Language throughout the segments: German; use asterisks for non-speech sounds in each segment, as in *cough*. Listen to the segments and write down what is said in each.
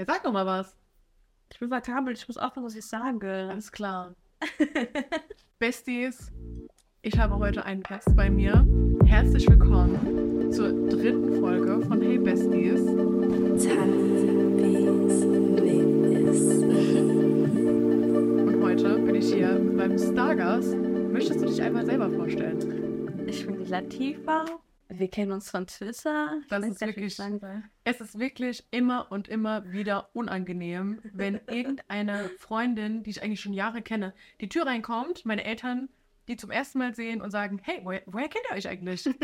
Ja, sag doch mal was. Ich bin verkabelt, ich muss aufhören, was ich sage. Alles klar. *laughs* Besties, ich habe heute einen Gast bei mir. Herzlich willkommen zur dritten Folge von Hey Besties. Und heute bin ich hier beim Stargast. Möchtest du dich einmal selber vorstellen? Ich bin Latifa. Wir kennen uns von Twitter. Das ist wirklich-. Es ist wirklich immer und immer wieder unangenehm, wenn irgendeine Freundin, die ich eigentlich schon Jahre kenne, die Tür reinkommt, meine Eltern die zum ersten Mal sehen und sagen, hey, woher, woher kennt ihr euch eigentlich? *laughs* und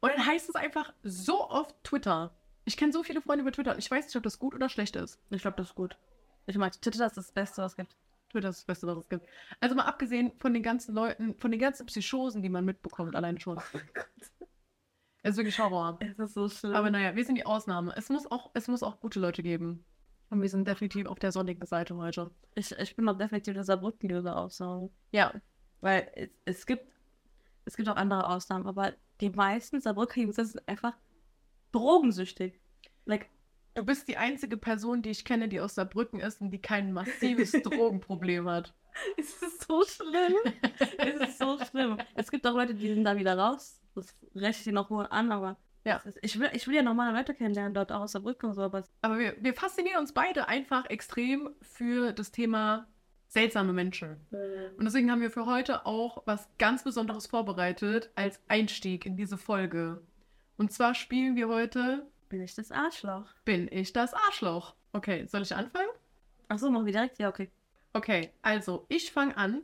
dann heißt es einfach so oft Twitter. Ich kenne so viele Freunde über Twitter und ich weiß nicht, ob das gut oder schlecht ist. Ich glaube, das ist gut. Ich mag Twitter, ist das Beste, was es gibt. Twitter ist das Beste, was es gibt. Also mal abgesehen von den ganzen Leuten, von den ganzen Psychosen, die man mitbekommt, allein schon. Es ist wirklich Horror. Es ist so schlimm. Aber naja, wir sind die Ausnahme. Es muss auch, es muss auch gute Leute geben. Und wir sind definitiv auf der sonnigen Seite heute. ich, ich bin auch definitiv der Saarbrücken-Löse Ausnahme. Ja, Weil es, es gibt es gibt auch andere Ausnahmen, aber die meisten Saarbrücker-User sind einfach drogensüchtig. Like, du bist die einzige Person, die ich kenne, die aus Saarbrücken ist und die kein massives *laughs* Drogenproblem hat. es ist so schlimm. es ist so schlimm. Es gibt auch Leute, die sind da wieder raus. Das rechne ich dir noch wohl an, aber Ja. ist, ich, will, ich will ja normale Leute kennenlernen, dort auch aus Saarbrücken und so, aber Aber wir, wir faszinieren uns beide einfach extrem für das Thema seltsame Menschen. Und deswegen haben wir für heute auch was ganz Besonderes vorbereitet als Einstieg in diese Folge. Und zwar spielen wir heute bin ich das Arschloch. Bin ich das Arschloch? Okay, soll ich anfangen? Achso, machen wir direkt? Ja, okay. Okay, also ich fange an.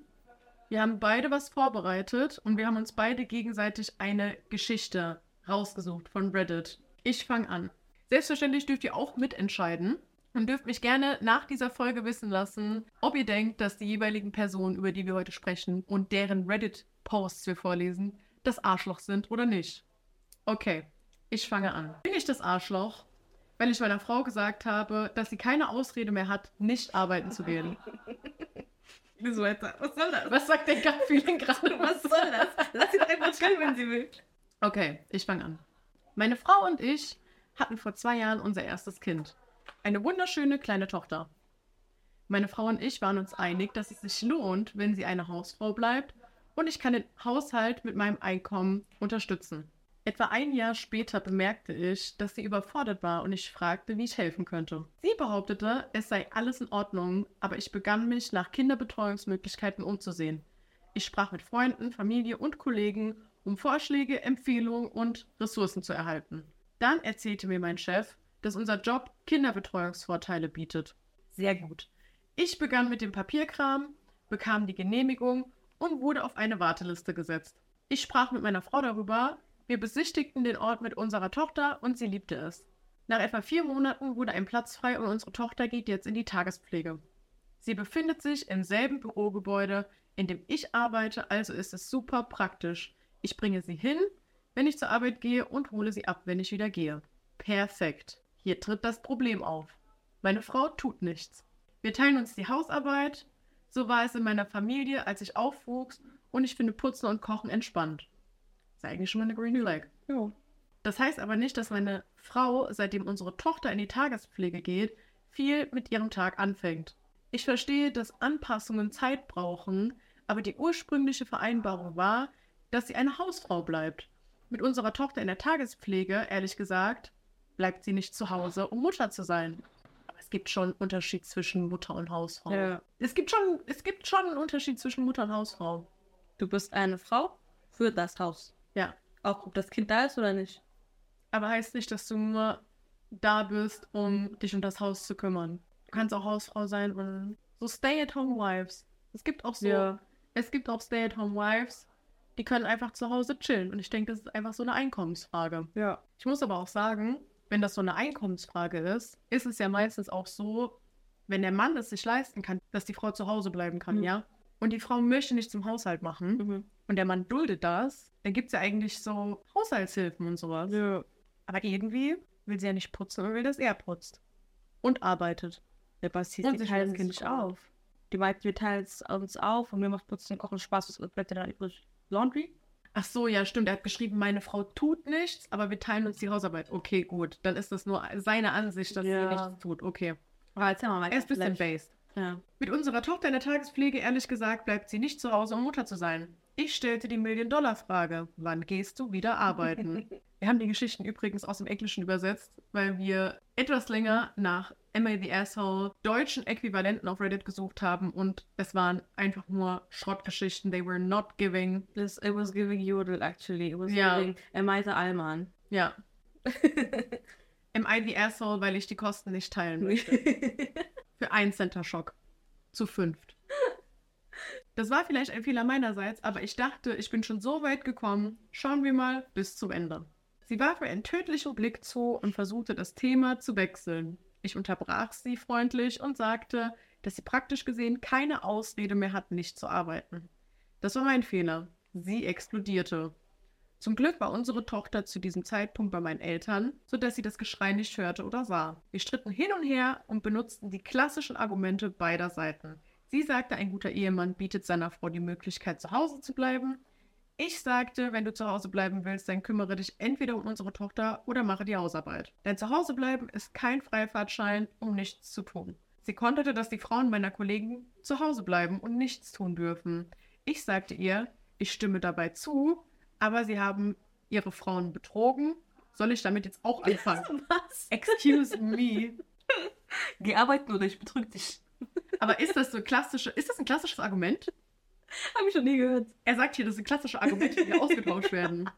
Wir haben beide was vorbereitet und wir haben uns beide gegenseitig eine Geschichte rausgesucht von Reddit. Ich fange an. Selbstverständlich dürft ihr auch mitentscheiden und dürft mich gerne nach dieser Folge wissen lassen, ob ihr denkt, dass die jeweiligen Personen, über die wir heute sprechen und deren Reddit-Posts wir vorlesen, das Arschloch sind oder nicht. Okay, ich fange an. Bin ich das Arschloch, weil ich meiner Frau gesagt habe, dass sie keine Ausrede mehr hat, nicht arbeiten zu gehen? *laughs* Was soll das? Was sagt der Gut-Feeling gerade? Was soll das? Lass sie doch einfach chillen, wenn sie will. Okay, ich fange an. Meine Frau und ich hatten vor zwei Jahren unser erstes Kind. Eine wunderschöne kleine Tochter. Meine Frau und ich waren uns einig, dass es sich lohnt, wenn sie eine Hausfrau bleibt und ich kann den Haushalt mit meinem Einkommen unterstützen. Etwa ein Jahr später bemerkte ich, dass sie überfordert war und ich fragte, wie ich helfen könnte. Sie behauptete, es sei alles in Ordnung, aber ich begann mich nach Kinderbetreuungsmöglichkeiten umzusehen. Ich sprach mit Freunden, Familie und Kollegen, um Vorschläge, Empfehlungen und Ressourcen zu erhalten. Dann erzählte mir mein Chef, dass unser Job Kinderbetreuungsvorteile bietet. Sehr gut. Ich begann mit dem Papierkram, bekam die Genehmigung und wurde auf eine Warteliste gesetzt. Ich sprach mit meiner Frau darüber, wir besichtigten den Ort mit unserer Tochter und sie liebte es. Nach etwa vier Monaten wurde ein Platz frei und unsere Tochter geht jetzt in die Tagespflege. Sie befindet sich im selben Bürogebäude, in dem ich arbeite, also ist es super praktisch. Ich bringe sie hin, wenn ich zur Arbeit gehe und hole sie ab, wenn ich wieder gehe. Perfekt. Hier tritt das Problem auf. Meine Frau tut nichts. Wir teilen uns die Hausarbeit. So war es in meiner Familie, als ich aufwuchs und ich finde Putzen und Kochen entspannt. Ist eigentlich schon mal eine Green Flag. Ja. Das heißt aber nicht, dass meine Frau, seitdem unsere Tochter in die Tagespflege geht, viel mit ihrem Tag anfängt. Ich verstehe, dass Anpassungen Zeit brauchen, aber die ursprüngliche Vereinbarung war, dass sie eine Hausfrau bleibt. Mit unserer Tochter in der Tagespflege, ehrlich gesagt, bleibt sie nicht zu Hause, um Mutter zu sein. Aber es gibt schon einen Unterschied zwischen Mutter und Hausfrau. Ja. Es, gibt schon, es gibt schon einen Unterschied zwischen Mutter und Hausfrau. Du bist eine Frau für das Haus. Ja. Auch ob das Kind da ist oder nicht. Aber heißt nicht, dass du nur da bist, um dich um das Haus zu kümmern. Du kannst auch Hausfrau sein und so Stay-at-home-Wives. Es gibt auch so, es gibt auch Stay-at-home-Wives, die können einfach zu Hause chillen. Und ich denke, das ist einfach so eine Einkommensfrage. Ja. Ich muss aber auch sagen, wenn das so eine Einkommensfrage ist, ist es ja meistens auch so, wenn der Mann es sich leisten kann, dass die Frau zu Hause bleiben kann, Mhm. ja? Und die Frau möchte nicht zum Haushalt machen Mhm. und der Mann duldet das, dann gibt es ja eigentlich so Haushaltshilfen und sowas. Ja. Aber irgendwie will sie ja nicht putzen und will, dass er putzt. Und arbeitet. Der Basti Und die sich teilen Kind nicht auf. Die meint, wir teilen es uns auf und mir macht Putzen und Kochen Spaß. Was bleibt dir dann übrig? Laundry? Ach so, ja, stimmt. Er hat geschrieben, meine Frau tut nichts, aber wir teilen uns die Hausarbeit. Okay, gut. Dann ist das nur seine Ansicht, dass Ja. sie nichts tut. Okay. Aber erzähl mal. Er ist ein bisschen based. Ja. Mit unserer Tochter in der Tagespflege, ehrlich gesagt, bleibt sie nicht zu Hause, um Mutter zu sein. Ich stellte die Million-Dollar-Frage. Wann gehst du wieder arbeiten? *laughs* wir haben die Geschichten übrigens aus dem Englischen übersetzt, weil wir etwas länger nach Am I the Asshole deutschen Äquivalenten auf Reddit gesucht haben und es waren einfach nur Schrottgeschichten. They were not giving. This, it was giving Jodel, actually. It was Ja. giving Amaisa Alman. Ja. *laughs* Am I the Asshole, weil ich die Kosten nicht teilen *laughs* möchte. Für einen Center Schock. Zu fünft. Das war vielleicht ein Fehler meinerseits, aber ich dachte, ich bin schon so weit gekommen. Schauen wir mal bis zum Ende. Sie warf mir einen tödlichen Blick zu und versuchte das Thema zu wechseln. Ich unterbrach sie freundlich und sagte, dass sie praktisch gesehen keine Ausrede mehr hat, nicht zu arbeiten. Das war mein Fehler. Sie explodierte. Zum Glück war unsere Tochter zu diesem Zeitpunkt bei meinen Eltern, sodass sie das Geschrei nicht hörte oder sah. Wir stritten hin und her und benutzten die klassischen Argumente beider Seiten. Sie sagte, ein guter Ehemann bietet seiner Frau die Möglichkeit, zu Hause zu bleiben. Ich sagte, wenn du zu Hause bleiben willst, dann kümmere dich entweder um unsere Tochter oder mache die Hausarbeit. Dein Zuhausebleiben ist kein Freifahrtschein, um nichts zu tun. Sie konterte, dass die Frauen meiner Kollegen zu Hause bleiben und nichts tun dürfen. Ich sagte ihr, ich stimme dabei zu, aber sie haben ihre Frauen betrogen. Soll ich damit jetzt auch anfangen? *laughs* Was? Excuse me. *laughs* Geh arbeiten oder ich betrüge dich. Aber ist das so klassische, ist das ein klassisches Argument? Hab ich schon nie gehört. Er sagt hier, das sind klassische Argumente, die ausgetauscht werden.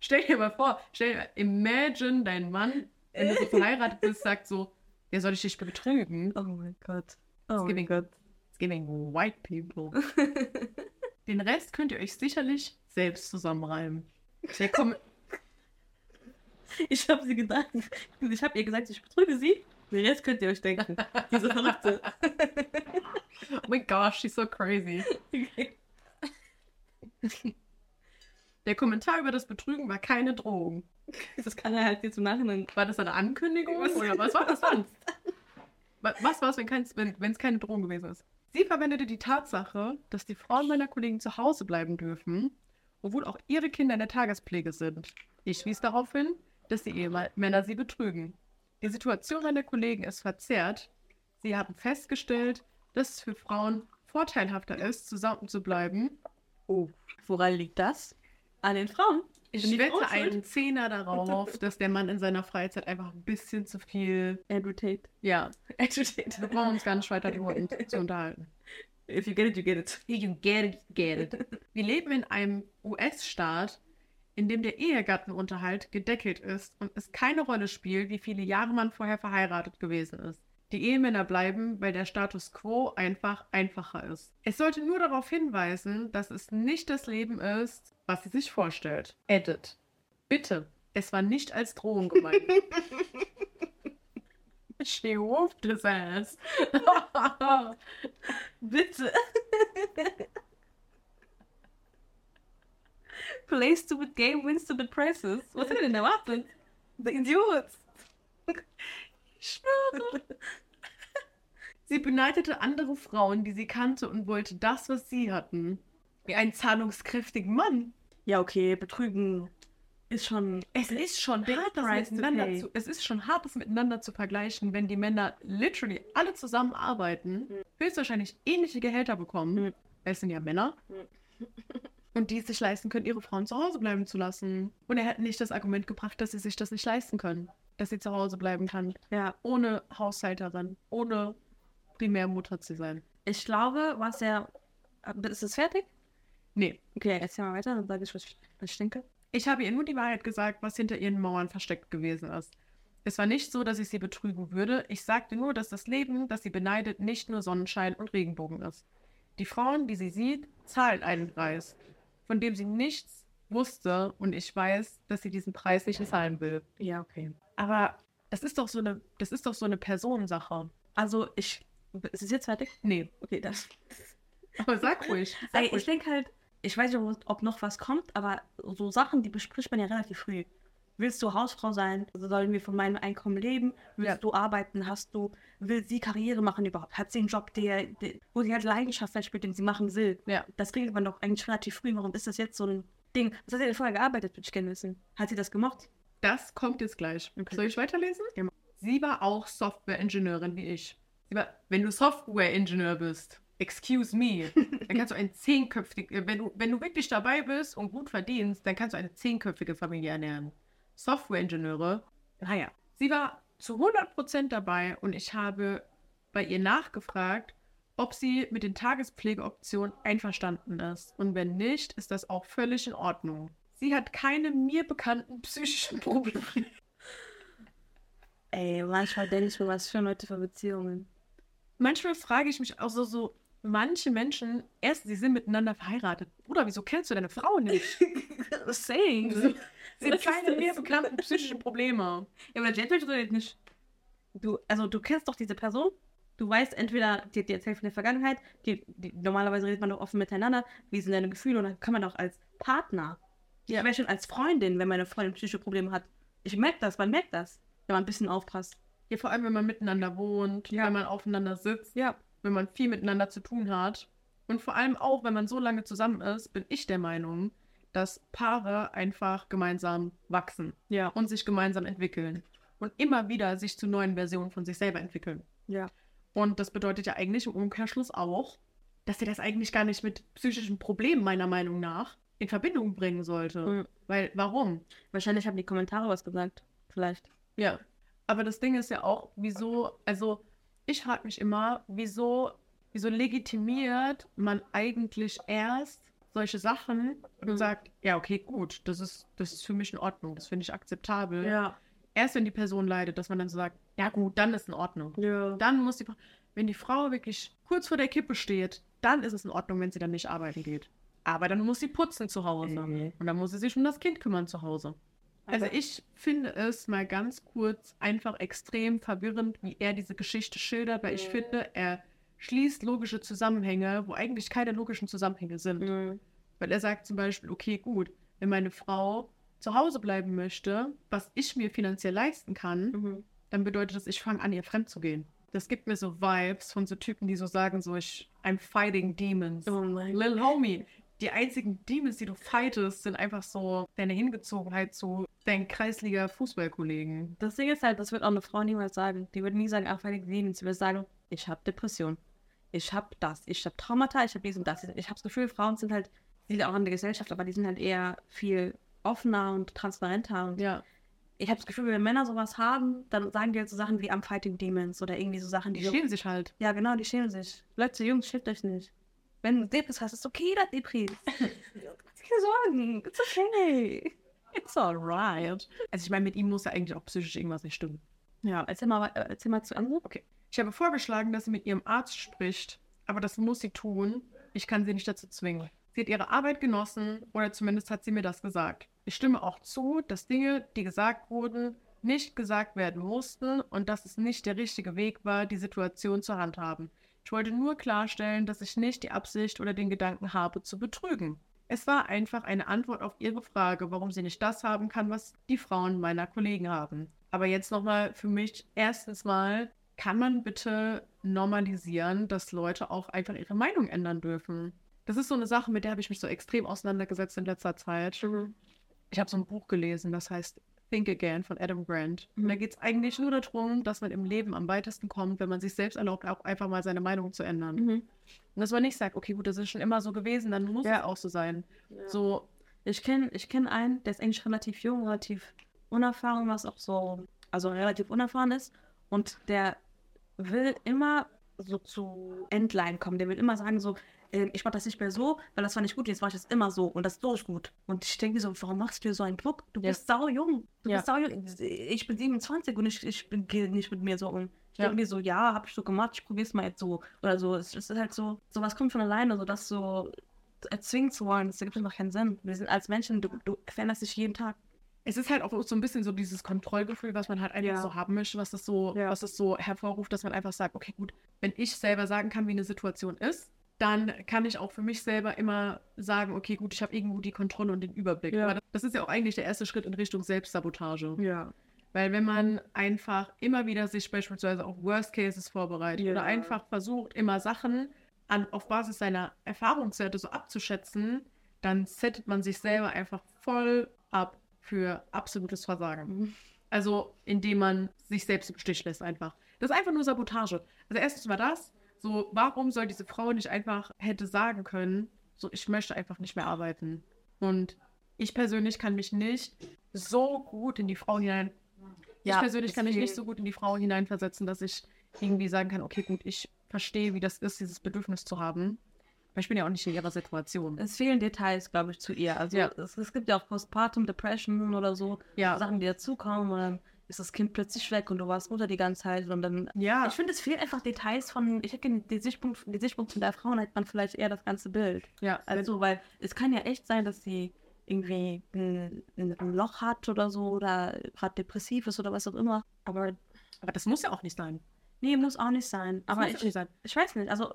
Stell dir mal vor, stell dir, imagine dein Mann, wenn du so verheiratet bist, sagt so, ja, soll ich dich betrügen? Oh mein Gott. Oh It's mein giving, Gott. it's giving white people. *laughs* Den Rest könnt ihr euch sicherlich selbst zusammenreimen. Der Kom Ich *laughs* habe sie gedacht. Ich habe ihr gesagt, ich betrüge sie. Den Rest könnt ihr euch denken. Diese Verrückte. *laughs* oh my gosh, she's so crazy. *laughs* Der Kommentar über das Betrügen war keine Drohung. Das kann er halt jetzt im Nachhinein. War das eine Ankündigung? Was- Oder was war das? Wa- Was war es, wenn keins- wenn wenn es keine Drohung gewesen ist? Sie verwendete die Tatsache, dass die Frauen meiner Kollegen zu Hause bleiben dürfen, obwohl auch ihre Kinder in der Tagespflege sind. Ich wies darauf hin, dass die Ehemänner sie betrügen. Die Situation meiner Kollegen ist verzerrt. Sie haben festgestellt, dass es für Frauen vorteilhafter ist, zusammen zu bleiben. Oh. Woran liegt das? An den Frauen. Ich wette einen Zehner darauf, dass der Mann in seiner Freizeit einfach ein bisschen zu viel. Tate. Ja, *laughs* Tate. wir brauchen uns gar nicht weiter darüber zu unterhalten. If you get it, you get it. You get it, get it. *laughs* Wir leben in einem US-Staat, in dem der Ehegattenunterhalt gedeckelt ist und es keine Rolle spielt, wie viele Jahre man vorher verheiratet gewesen ist. Die Ehemänner bleiben, weil der Status quo einfach einfacher ist. Es sollte nur darauf hinweisen, dass es nicht das Leben ist, was sie sich vorstellt. Edit. Bitte. Es war nicht als Drohung gemeint. *laughs* She whooped his ass. Bitte. Play stupid game, win stupid prizes. Was hat denn erwartet? Der Idiot. Ich schwöre. Sie beneidete andere Frauen, die sie kannte und wollte das, was sie hatten. Wie einen zahlungskräftigen Mann. Ja, okay, betrügen ist schon. Es ist schon hart, das miteinander zu, es ist schon hart, das miteinander zu vergleichen, wenn die Männer literally alle zusammenarbeiten, höchstwahrscheinlich ähnliche Gehälter bekommen. Mhm. Es sind ja Männer. *laughs* Und die es sich leisten können, ihre Frauen zu Hause bleiben zu lassen. Und er hat nicht das Argument gebracht, dass sie sich das nicht leisten können. Dass sie zu Hause bleiben kann. Ja, Ohne Haushälterin. Ohne Primärmutter zu sein. ich glaube, was er. Ist es fertig? Nee. Okay, erzähl mal weiter, dann sage ich, was ich, was ich denke. Ich habe ihr nur die Wahrheit gesagt, was hinter ihren Mauern versteckt gewesen ist. Es war nicht so, dass ich sie betrügen würde. Ich sagte nur, dass das Leben, das sie beneidet, nicht nur Sonnenschein und Regenbogen ist. Die Frauen, die sie sieht, zahlen einen Preis, von dem sie nichts wusste und ich weiß, dass sie diesen Preis nicht zahlen will. Ja, okay. Aber das ist doch so eine, das ist doch so eine Personensache. Also, ich. Ist es jetzt fertig? Nee, Okay, das. aber sag ruhig. Sag Ey, ich ruhig. denke halt, ich weiß nicht, ob- noch was kommt, aber so Sachen, die bespricht man ja relativ früh. Willst du Hausfrau sein? Sollen wir von meinem Einkommen leben? Willst Ja. du arbeiten? Hast du, will sie Karriere machen überhaupt? Hat sie einen Job, der, der, wo sie halt Leidenschaft verspürt, den sie machen will? Ja. Das regelt man doch eigentlich relativ früh. Warum ist das jetzt so ein Ding. Was hat sie denn vorher gearbeitet, würde ich gerne wissen. Hat sie das gemocht? Das kommt jetzt gleich. Okay. Soll ich weiterlesen? Ja. Sie war auch Software-Ingenieurin wie ich. Sie war, wenn du Software-Ingenieur bist, excuse me, *laughs* dann kannst du ein zehnköpfige, wenn du, wenn du wirklich dabei bist und gut verdienst, dann kannst du eine zehnköpfige Familie ernähren. Software-Ingenieure, naja. Sie war zu 100% dabei und ich habe bei ihr nachgefragt, ob sie mit den Tagespflegeoptionen einverstanden ist. Und wenn nicht, ist das auch völlig in Ordnung. Sie hat keine mir bekannten psychischen *laughs* Probleme. Ey, manchmal denke ich mir, was für Leute für Beziehungen. Manchmal frage ich mich auch so, so manche Menschen, erst sie sind miteinander verheiratet. Bruder, wieso kennst du deine Frau nicht? *laughs* Saying. Sie *laughs* Was hat keine mir bekannten psychischen Probleme. Ja, aber Jet redet nicht. Du, also du kennst doch diese Person. Du weißt entweder, die hat dir erzählt von der Vergangenheit, die, die, normalerweise redet man doch offen miteinander, wie sind deine Gefühle und dann kann man doch als Partner, Ja. ich wäre schon als Freundin, wenn meine Freundin psychische Probleme hat. Ich merke das, man merkt das, wenn man ein bisschen aufpasst. Ja, vor allem, wenn man miteinander wohnt, Ja. wenn man aufeinander sitzt, Ja. Wenn man viel miteinander zu tun hat. Und vor allem auch, wenn man so lange zusammen ist, bin ich der Meinung, dass Paare einfach gemeinsam wachsen Ja. und sich gemeinsam entwickeln. Und immer wieder sich zu neuen Versionen von sich selber entwickeln. Ja. Und das bedeutet ja eigentlich im Umkehrschluss auch, dass er das eigentlich gar nicht mit psychischen Problemen, meiner Meinung nach, in Verbindung bringen sollte. Mhm. Weil, warum? Wahrscheinlich haben die Kommentare was gesagt. Vielleicht. Ja. Aber das Ding ist ja auch, wieso, also ich frage mich immer, wieso, wieso legitimiert man eigentlich erst solche Sachen und Mhm. sagt, ja, okay, gut, das ist, das ist für mich in Ordnung, das finde ich akzeptabel. Ja. Erst wenn die Person leidet, dass man dann so sagt, ja gut, dann ist in Ordnung. Ja. Dann muss die wenn die Frau wirklich kurz vor der Kippe steht, dann ist es in Ordnung, wenn sie dann nicht arbeiten geht. Aber dann muss sie putzen zu Hause. Mhm. Und dann muss sie sich um das Kind kümmern zu Hause. Also ich finde es mal ganz kurz einfach extrem verwirrend, wie er diese Geschichte schildert, weil ich Mhm. finde, er schließt logische Zusammenhänge, wo eigentlich keine logischen Zusammenhänge sind. Mhm. Weil er sagt zum Beispiel, okay, gut, wenn meine Frau zu Hause bleiben möchte, was ich mir finanziell leisten kann, Mhm. dann bedeutet das, ich fange an, ihr fremd zu gehen. Das gibt mir so Vibes von so Typen, die so sagen, so ich, I'm fighting demons. Oh. Lil Homie, die einzigen Demons, die du fightest, sind einfach so deine Hingezogenheit zu deinen Kreisliga-Fußballkollegen. Das Ding ist halt, das wird auch eine Frau niemals sagen. Die würde nie sagen, ach, ich lieben. Sie würde sagen, ich habe Depression. Ich habe das. Ich habe Traumata. Ich habe dies und das. Ich habe das Gefühl, Frauen sind halt, die sind auch in der Gesellschaft, aber die sind halt eher viel offener und transparenter. Und Ja. ich habe das Gefühl, wenn Männer sowas haben, dann sagen die halt so Sachen wie I'm fighting demons oder irgendwie so Sachen, die, Die so, schämen sich halt. Ja, genau, die schämen sich. Leute, Jungs, schämt euch nicht. Wenn du Depris hast, ist okay, dass Depris. *laughs* Keine Sorgen. It's okay. It's alright. Also ich meine, mit ihm muss ja eigentlich auch psychisch irgendwas nicht stimmen. Ja, erzähl mal, äh, erzähl mal zu Ende. Okay. Ich habe vorgeschlagen, dass sie mit ihrem Arzt spricht, aber das muss sie tun. Ich kann sie nicht dazu zwingen. Sie hat ihre Arbeit genossen oder zumindest hat sie mir das gesagt. Ich stimme auch zu, dass Dinge, die gesagt wurden, nicht gesagt werden mussten und dass es nicht der richtige Weg war, die Situation zu handhaben. Ich wollte nur klarstellen, dass ich nicht die Absicht oder den Gedanken habe, zu betrügen. Es war einfach eine Antwort auf ihre Frage, warum sie nicht das haben kann, was die Frauen meiner Kollegen haben. Aber jetzt nochmal für mich, erstens mal, kann man bitte normalisieren, dass Leute auch einfach ihre Meinung ändern dürfen? Das ist so eine Sache, mit der habe ich mich so extrem auseinandergesetzt in letzter Zeit. Ich habe so ein Buch gelesen, das heißt Think Again von Adam Grant. Und da geht es eigentlich nur darum, dass man im Leben am weitesten kommt, wenn man sich selbst erlaubt, auch einfach mal seine Meinung zu ändern. Mhm. Und dass man nicht sagt, okay, gut, das ist schon immer so gewesen, dann muss Ja. es auch so sein. So, So, ich kenne ich kenn einen, der ist eigentlich relativ jung, relativ unerfahren, was auch so, also relativ unerfahren ist. Und der will immer so zu Endline kommen. Der will immer sagen so, ähm, ich mach das nicht mehr so, weil das war nicht gut, jetzt mach ich das immer so und das ist ist gut. Und ich denke mir so, warum machst du dir so einen Druck? Du Ja. bist sau jung. Du Ja. bist sau jung. Ich bin 27 und ich, ich bin gehe nicht mit mir so um. Ich Ja. denke mir so, ja, hab ich so gemacht, ich probier's mal jetzt so. Oder so. Es, es ist halt so, sowas kommt von alleine, so das so erzwingen zu wollen, das ergibt einfach keinen Sinn. Wir sind als Menschen, du, du veränderst dich jeden Tag. es ist halt auch so ein bisschen so dieses Kontrollgefühl, was man halt einfach Ja. so haben möchte, was das so, Ja. was das so hervorruft, dass man einfach sagt, okay, gut, wenn ich selber sagen kann, wie eine Situation ist, dann kann ich auch für mich selber immer sagen, okay, gut, ich habe irgendwo die Kontrolle und den Überblick. Ja. Aber das ist ja auch eigentlich der erste Schritt in Richtung Selbstsabotage. Ja. Weil wenn man einfach immer wieder sich beispielsweise auf Worst Cases vorbereitet Ja. oder einfach versucht, immer Sachen an, auf Basis seiner Erfahrungswerte so abzuschätzen, dann settet man sich selber einfach voll ab für absolutes Versagen. Mhm. Also, indem man sich selbst im Stich lässt einfach. Das ist einfach nur Sabotage. Also erstens mal das, so, warum soll diese Frau nicht einfach hätte sagen können, so, ich möchte einfach nicht mehr arbeiten. Und ich persönlich kann mich nicht so gut in die Frau hinein. ich persönlich kann mich nicht so gut in die Frau hineinversetzen, dass ich irgendwie sagen kann, okay, gut, ich verstehe, wie das ist, dieses Bedürfnis zu haben. Aber ich bin ja auch nicht in ihrer Situation. Es fehlen Details, glaube ich, zu ihr. Also Ja. es, es gibt ja auch Postpartum Depression oder so, Ja, Sachen, die dazukommen und ist das Kind plötzlich weg und du warst Mutter die ganze Zeit und dann. ja. Ich finde, es fehlen einfach Details von, ich denke, die Sichtpunkt, die Sichtpunkt von der Frau hat man vielleicht eher das ganze Bild. ja, Also, weil es kann ja echt sein, dass sie irgendwie ein, ein Loch hat oder so oder gerade depressiv ist oder was auch immer. Aber aber das muss ja auch nicht sein. nee, muss auch nicht sein. Das Aber ich, nicht sein. ich weiß nicht, also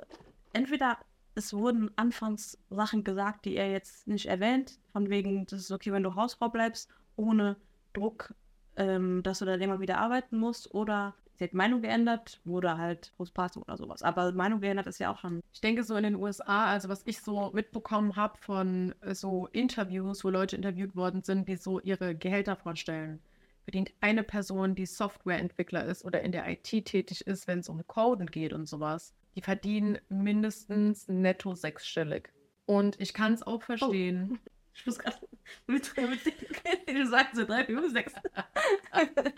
entweder es wurden anfangs Sachen gesagt, die er jetzt nicht erwähnt, von wegen, das ist okay, wenn du Hausfrau bleibst, ohne Druck, ähm, dass du dann immer wieder arbeiten musst, oder sie hat Meinung geändert, wurde halt Postpartum oder sowas. Aber Meinung geändert ist ja auch schon. Ich denke so in den USA, also was ich so mitbekommen habe von äh, so Interviews, wo Leute interviewt worden sind, die so ihre Gehälter vorstellen, verdient eine Person, die Softwareentwickler ist oder in der IT tätig ist, wenn es um Coden geht und sowas, die verdienen mindestens netto sechsstellig. Und ich kann es auch verstehen. Ich muss gerade mit, mit den, du sagst so drei, vier, sechs. *laughs*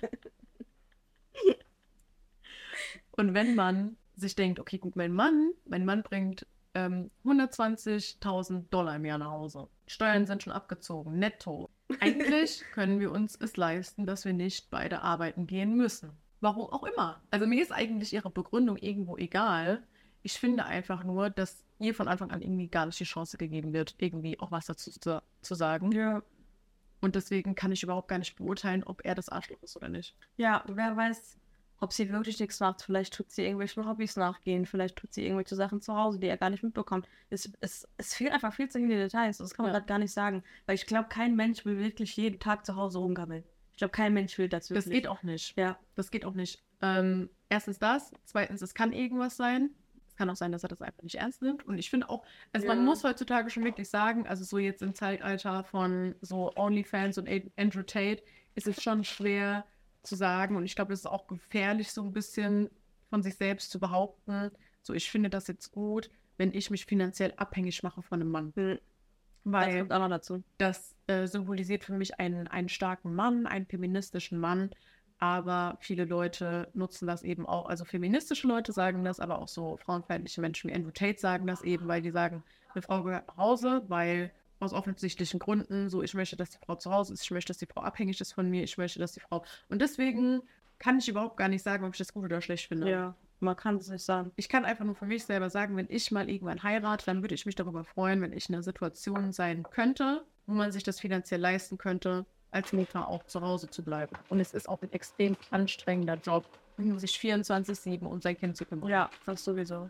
Und wenn man sich denkt, okay, gut, mein Mann, mein Mann bringt ähm, 120.000 Dollar im Jahr nach Hause. Steuern sind schon abgezogen, netto. Eigentlich *laughs* können wir uns es leisten, dass wir nicht beide arbeiten gehen müssen. Warum auch immer. Also mir ist eigentlich ihre Begründung irgendwo egal. Ich finde einfach nur, dass ihr von Anfang an irgendwie gar nicht die Chance gegeben wird, irgendwie auch was dazu zu, zu sagen. Ja. Und deswegen kann ich überhaupt gar nicht beurteilen, ob er das Arschloch ist oder nicht. Ja, wer weiß, ob sie wirklich nichts macht. Vielleicht tut sie irgendwelchen Hobbys nachgehen. Vielleicht tut sie irgendwelche Sachen zu Hause, die er gar nicht mitbekommt. Es, es, es fehlt einfach viel zu viele Details. Das kann man Ja. gerade gar nicht sagen. Weil ich glaube, kein Mensch will wirklich jeden Tag zu Hause rumgammeln. Ich glaube, kein Mensch will das wirklich. Das geht auch nicht. Ja. Das geht auch nicht. Ähm, erstens das. Zweitens, es kann irgendwas sein. Es kann auch sein, dass er das einfach nicht ernst nimmt. Und ich finde auch, also Ja. man muss heutzutage schon wirklich sagen, also so jetzt im Zeitalter von so OnlyFans und Andrew Tate ist es schon schwer zu sagen. Und ich glaube, das ist auch gefährlich, so ein bisschen von sich selbst zu behaupten. So, ich finde das jetzt gut, wenn ich mich finanziell abhängig mache von einem Mann. Hm, Das Weil kommt auch noch dazu. das äh, symbolisiert für mich einen, einen starken Mann, einen feministischen Mann. Aber viele Leute nutzen das eben auch. Also feministische Leute sagen das, aber auch so frauenfeindliche Menschen wie Andrew Tate sagen das eben, weil die sagen, eine Frau gehört nach Hause, weil aus offensichtlichen Gründen, so ich möchte, dass die Frau zu Hause ist, ich möchte, dass die Frau abhängig ist von mir, ich möchte, dass die Frau. Und deswegen kann ich überhaupt gar nicht sagen, ob ich das gut oder schlecht finde. Ja, man kann es nicht sagen. Ich kann einfach nur für mich selber sagen, wenn ich mal irgendwann heirate, dann würde ich mich darüber freuen, wenn ich in einer Situation sein könnte, wo man sich das finanziell leisten könnte, als Mutter auch zu Hause zu bleiben. Und es ist auch ein extrem anstrengender Job, sich 24-7 um sein Kind zu kümmern. Ja, das sowieso.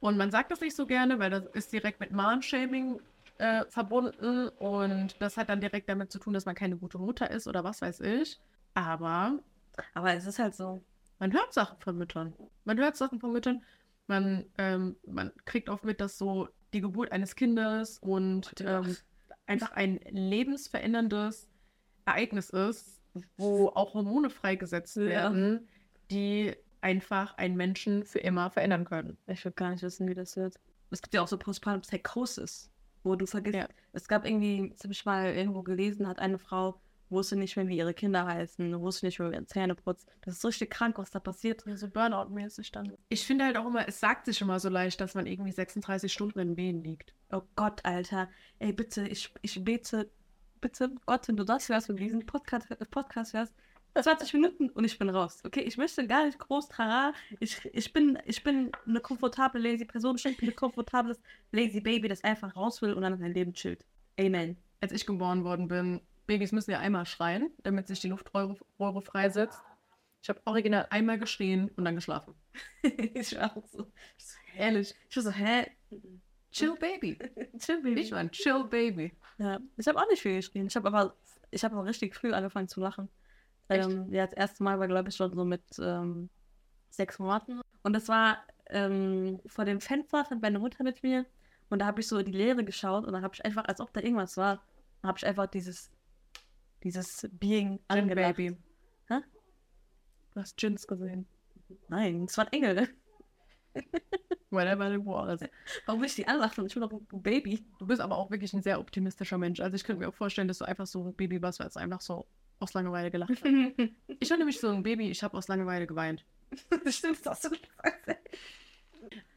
Und man sagt das nicht so gerne, weil das ist direkt mit Mom-Shaming äh, verbunden und das hat dann direkt damit zu tun, dass man keine gute Mutter ist oder was weiß ich. Aber Aber es ist halt so. man hört Sachen von Müttern. Man hört Sachen von Müttern. Man, ähm, man kriegt auch mit, dass so die Geburt eines Kindes und ähm, einfach ein lebensveränderndes Ereignis ist, wo auch Hormone freigesetzt Ja. werden, die einfach einen Menschen für immer verändern können. Ich will gar nicht wissen, wie das wird. Es gibt ja auch so Postpartum Psychosis, wo du vergisst. Ja. Es gab irgendwie, das habe ich mal irgendwo gelesen, hat eine Frau wusste nicht mehr, wie ihre Kinder heißen, wusste nicht mehr, wie ihre Zähne putzt. Das ist richtig krank, was da passiert. Ja, so Burnout-mäßig dann. Ich finde halt auch immer, es sagt sich immer so leicht, dass man irgendwie 36 Stunden in Wehen liegt. Oh Gott, Alter. Ey, bitte, ich, ich bete, bitte, Gott, wenn du das hörst, wenn du diesen Podcast, Podcast hörst, 20 Minuten und ich bin raus. Okay, ich möchte gar nicht groß trara. Ich, ich, bin, ich bin eine komfortable, lazy Person. Ich bin ein komfortables, lazy Baby, das einfach raus will und dann sein Leben chillt. Amen. als ich geboren worden bin, Babys müssen ja einmal schreien, damit sich die Luftrohre Rohre freisetzt. Ich habe original einmal geschrien und dann geschlafen. *laughs* ich war auch so. Ehrlich. Ich war so, hä? Chill Baby. *laughs* Chill, Baby. Ich war ein Chill Baby. Ja, ich habe auch nicht viel geschrien. Ich habe aber, ich habe aber richtig früh angefangen zu lachen. Echt? Ähm, ja, das erste Mal war, glaube ich, schon so mit ähm, sechs Monaten. Und das war ähm, vor dem Fenster, stand meine Mutter mit mir. Und da habe ich so in die Leere geschaut und dann habe ich einfach, als ob da irgendwas war, habe ich einfach dieses, dieses Being angelacht. Baby. Hä? Du hast Gins gesehen. Nein, es war ein Engel. *laughs* Whatever it was. Warum will ich die anlachen? Ich bin doch ein Baby. Du bist aber auch wirklich ein sehr optimistischer Mensch. Also ich könnte mir auch vorstellen, dass du einfach so ein Baby warst, weil es einfach so aus Langeweile gelacht hat. *laughs* Ich war nämlich so ein Baby, ich habe aus Langeweile geweint. *laughs* das stimmt, das hast du gesagt.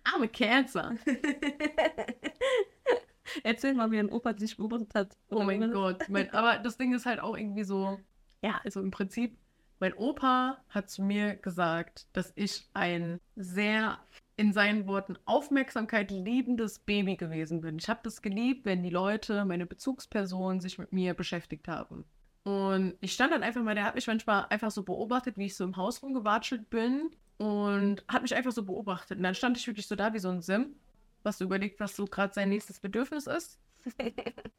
Arme Cancer. *laughs* Erzähl mal, wie ein Opa dich beobachtet hat. Oh mein Gott. Mein, aber das Ding ist halt auch irgendwie so, ja, also im Prinzip, mein Opa hat zu mir gesagt, dass ich ein sehr, in seinen Worten, Aufmerksamkeit liebendes Baby gewesen bin. Ich habe das geliebt, wenn die Leute, meine Bezugspersonen, sich mit mir beschäftigt haben. Und ich stand dann einfach mal, der hat mich manchmal einfach so beobachtet, wie ich so im Haus rumgewatschelt bin und hat mich einfach so beobachtet. Und dann stand ich wirklich so da wie so ein Sim, was so überlegt, was so gerade sein nächstes Bedürfnis ist. *laughs*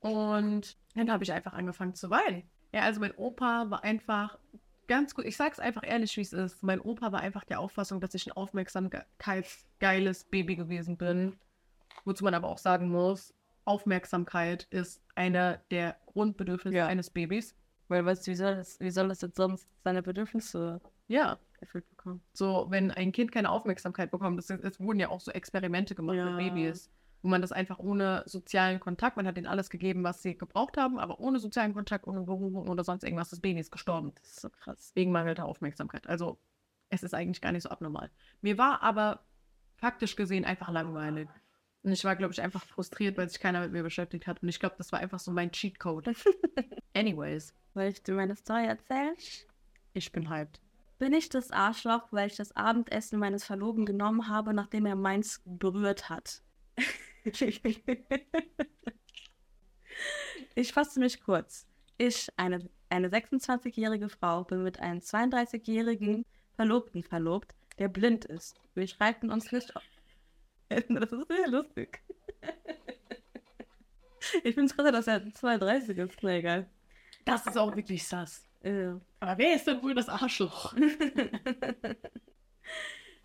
Und dann habe ich einfach angefangen zu weinen. Ja, also mein Opa war einfach ganz gut. Ich sage es einfach ehrlich, wie es ist. Mein Opa war einfach der Auffassung, dass ich ein aufmerksamkeitsgeiles Baby gewesen bin. Wozu man aber auch sagen muss, Aufmerksamkeit ist einer der Grundbedürfnisse Ja. eines Babys. Weil, weißt du, wie soll, das, wie soll das jetzt sonst seine Bedürfnisse Ja, erfüllt bekommen? so wenn ein Kind keine Aufmerksamkeit bekommt, es, es wurden ja auch so Experimente gemacht Ja. mit Babys, wo man das einfach ohne sozialen Kontakt, man hat denen alles gegeben, was sie gebraucht haben, aber ohne sozialen Kontakt, ohne Berührung oder sonst irgendwas, das Baby ist gestorben. Das ist so krass. Wegen mangelnder Aufmerksamkeit. Also es ist eigentlich gar nicht so abnormal. Mir war aber faktisch gesehen einfach langweilig. Und ich war, glaube ich, einfach frustriert, weil sich keiner mit mir beschäftigt hat. Und ich glaube, das war einfach so mein Cheatcode. *laughs* Anyways, Soll ich dir meine Story erzählen? ich bin hyped. Bin ich das Arschloch, weil ich das Abendessen meines Verlobten genommen habe, nachdem er meins berührt hat? *laughs* ich fasse mich kurz. Ich, eine, eine 26-jährige Frau, bin mit einem 32-jährigen Verlobten verlobt, der blind ist. Wir schreiten uns nicht auf. *laughs* Das ist sehr lustig. Ich finde es gerade, dass er 32 ist. Na egal. Das ist auch wirklich sass. Äh. Aber wer ist denn wohl das Arschloch? *laughs*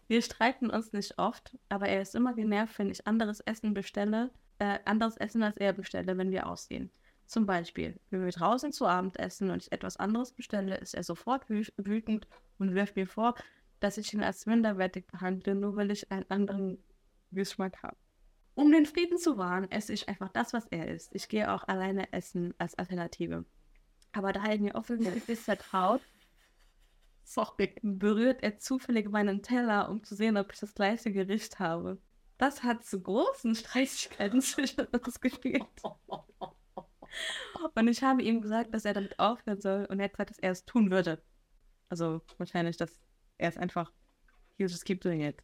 Wir streiten uns nicht oft, aber er ist immer genervt, wenn ich anderes Essen bestelle, äh, anderes Essen als er bestelle, wenn wir ausgehen. Zum Beispiel, wenn wir draußen zu Abend essen und ich etwas anderes bestelle, ist er sofort wü wütend und wirft mir vor, dass ich ihn als minderwertig behandle, nur weil ich einen anderen Geschmack habe. Um den Frieden zu wahren, esse ich einfach das, was er isst. Ich gehe auch alleine essen als Alternative. Aber da er mir offensichtlich *laughs* vertraut, Sorry. berührt er zufällig meinen Teller, um zu sehen, ob ich das gleiche Gericht habe. Das hat zu großen Streitigkeiten *laughs* zwischen uns geführt. Und ich habe ihm gesagt, dass er damit aufhören soll und er hat gesagt, dass er es tun würde. Also wahrscheinlich, dass er es einfach, he'll just keep doing it.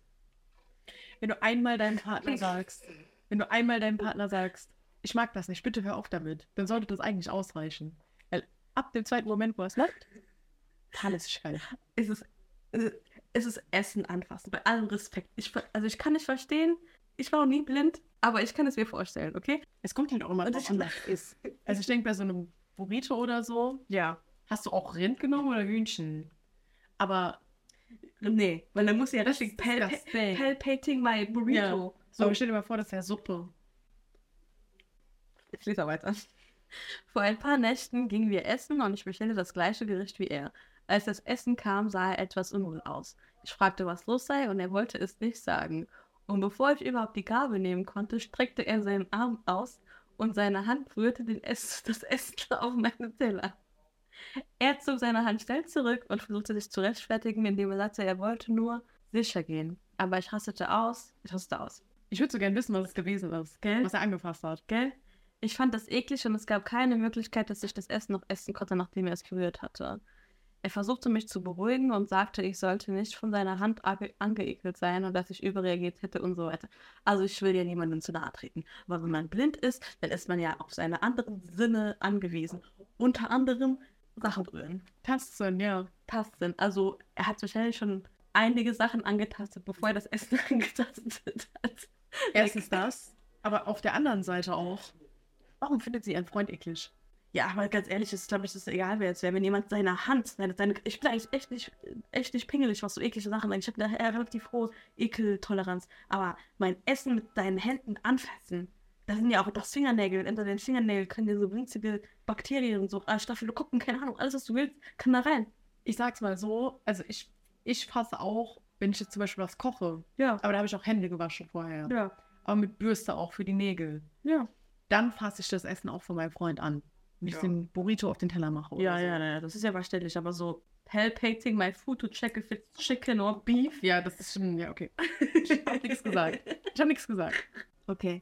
Wenn du einmal deinem Partner sagst, wenn du einmal deinem Partner sagst, ich mag das nicht, bitte hör auf damit, dann sollte das eigentlich ausreichen. Weil ab dem zweiten Moment, wo es macht, alles geil. Es ist, es ist Essen anfassen, bei allem Respekt. Ich, also ich kann nicht verstehen, ich war noch nie blind, aber ich kann es mir vorstellen, okay? Es kommt halt auch immer drauf an, *laughs* was ist. Also ich denke, bei so einem Burrito oder so, ja, hast du auch Rind genommen oder Hühnchen? Aber Nee, weil dann muss ja richtig pal disgusting. palpating my burrito. so, stell dir mal vor, das wäre Suppe. Ich lese weiter. Vor ein paar Nächten gingen wir essen und ich bestellte das gleiche Gericht wie er. Als das Essen kam, sah er etwas unwohl aus. Ich fragte, was los sei, und er wollte es nicht sagen. Und bevor ich überhaupt die Gabel nehmen konnte, streckte er seinen Arm aus und seine Hand rührte den Ess *laughs* das Essen auf meinen Teller. Er zog seine Hand schnell zurück und versuchte sich zu rechtfertigen, indem er sagte, er wollte nur sicher gehen. Aber ich rastete aus. Ich rastete aus. Ich würde so gern wissen, was es gewesen ist, Gell? was er angefasst hat. Gell? Ich fand das eklig und es gab keine Möglichkeit, dass ich das Essen noch essen konnte, nachdem er es berührt hatte. Er versuchte mich zu beruhigen und sagte, ich sollte nicht von seiner Hand ange angeekelt sein und dass ich überreagiert hätte und so weiter. Also ich will ja niemandem zu nahe treten. Aber wenn man blind ist, dann ist man ja auf seine anderen Sinne angewiesen. Unter anderem Sachen berühren. Tasten, ja. Tasten. Also er hat wahrscheinlich schon einige Sachen angetastet, bevor er das Essen *laughs* angetastet hat. Erstens das, aber auf der anderen Seite auch. Warum findet sie ihren Freund eklig? Ja, aber ganz ehrlich, ist, glaube ich, ist egal, wer jetzt wäre. Wenn jemand seine Hand, seine, seine, ich bin eigentlich echt nicht, echt nicht pingelig, was so eklige Sachen angeht. Ich habe da relativ hohe Ekeltoleranz. Aber mein Essen mit deinen Händen anfassen, da sind ja auch das Fingernägel. Unter den Fingernägeln können ja so winzige Bakterien, so äh, Staphylokokken, keine Ahnung, alles, was du willst, kann da rein. Ich sag's mal so, also ich, ich fasse auch, wenn ich jetzt zum Beispiel was koche, Ja. aber da habe ich auch Hände gewaschen vorher. Ja. Aber mit Bürste auch für die Nägel. Ja. Dann fasse ich das Essen auch von meinem Freund an. Wenn ich Ja. den Burrito auf den Teller mache. oder Ja, so. ja, ja, das ist ja verständlich, aber so palpating my food to check if it's chicken or beef. Ja, das ist schon, ja, okay. *laughs* Ich habe nichts gesagt. Ich habe nichts gesagt. Okay.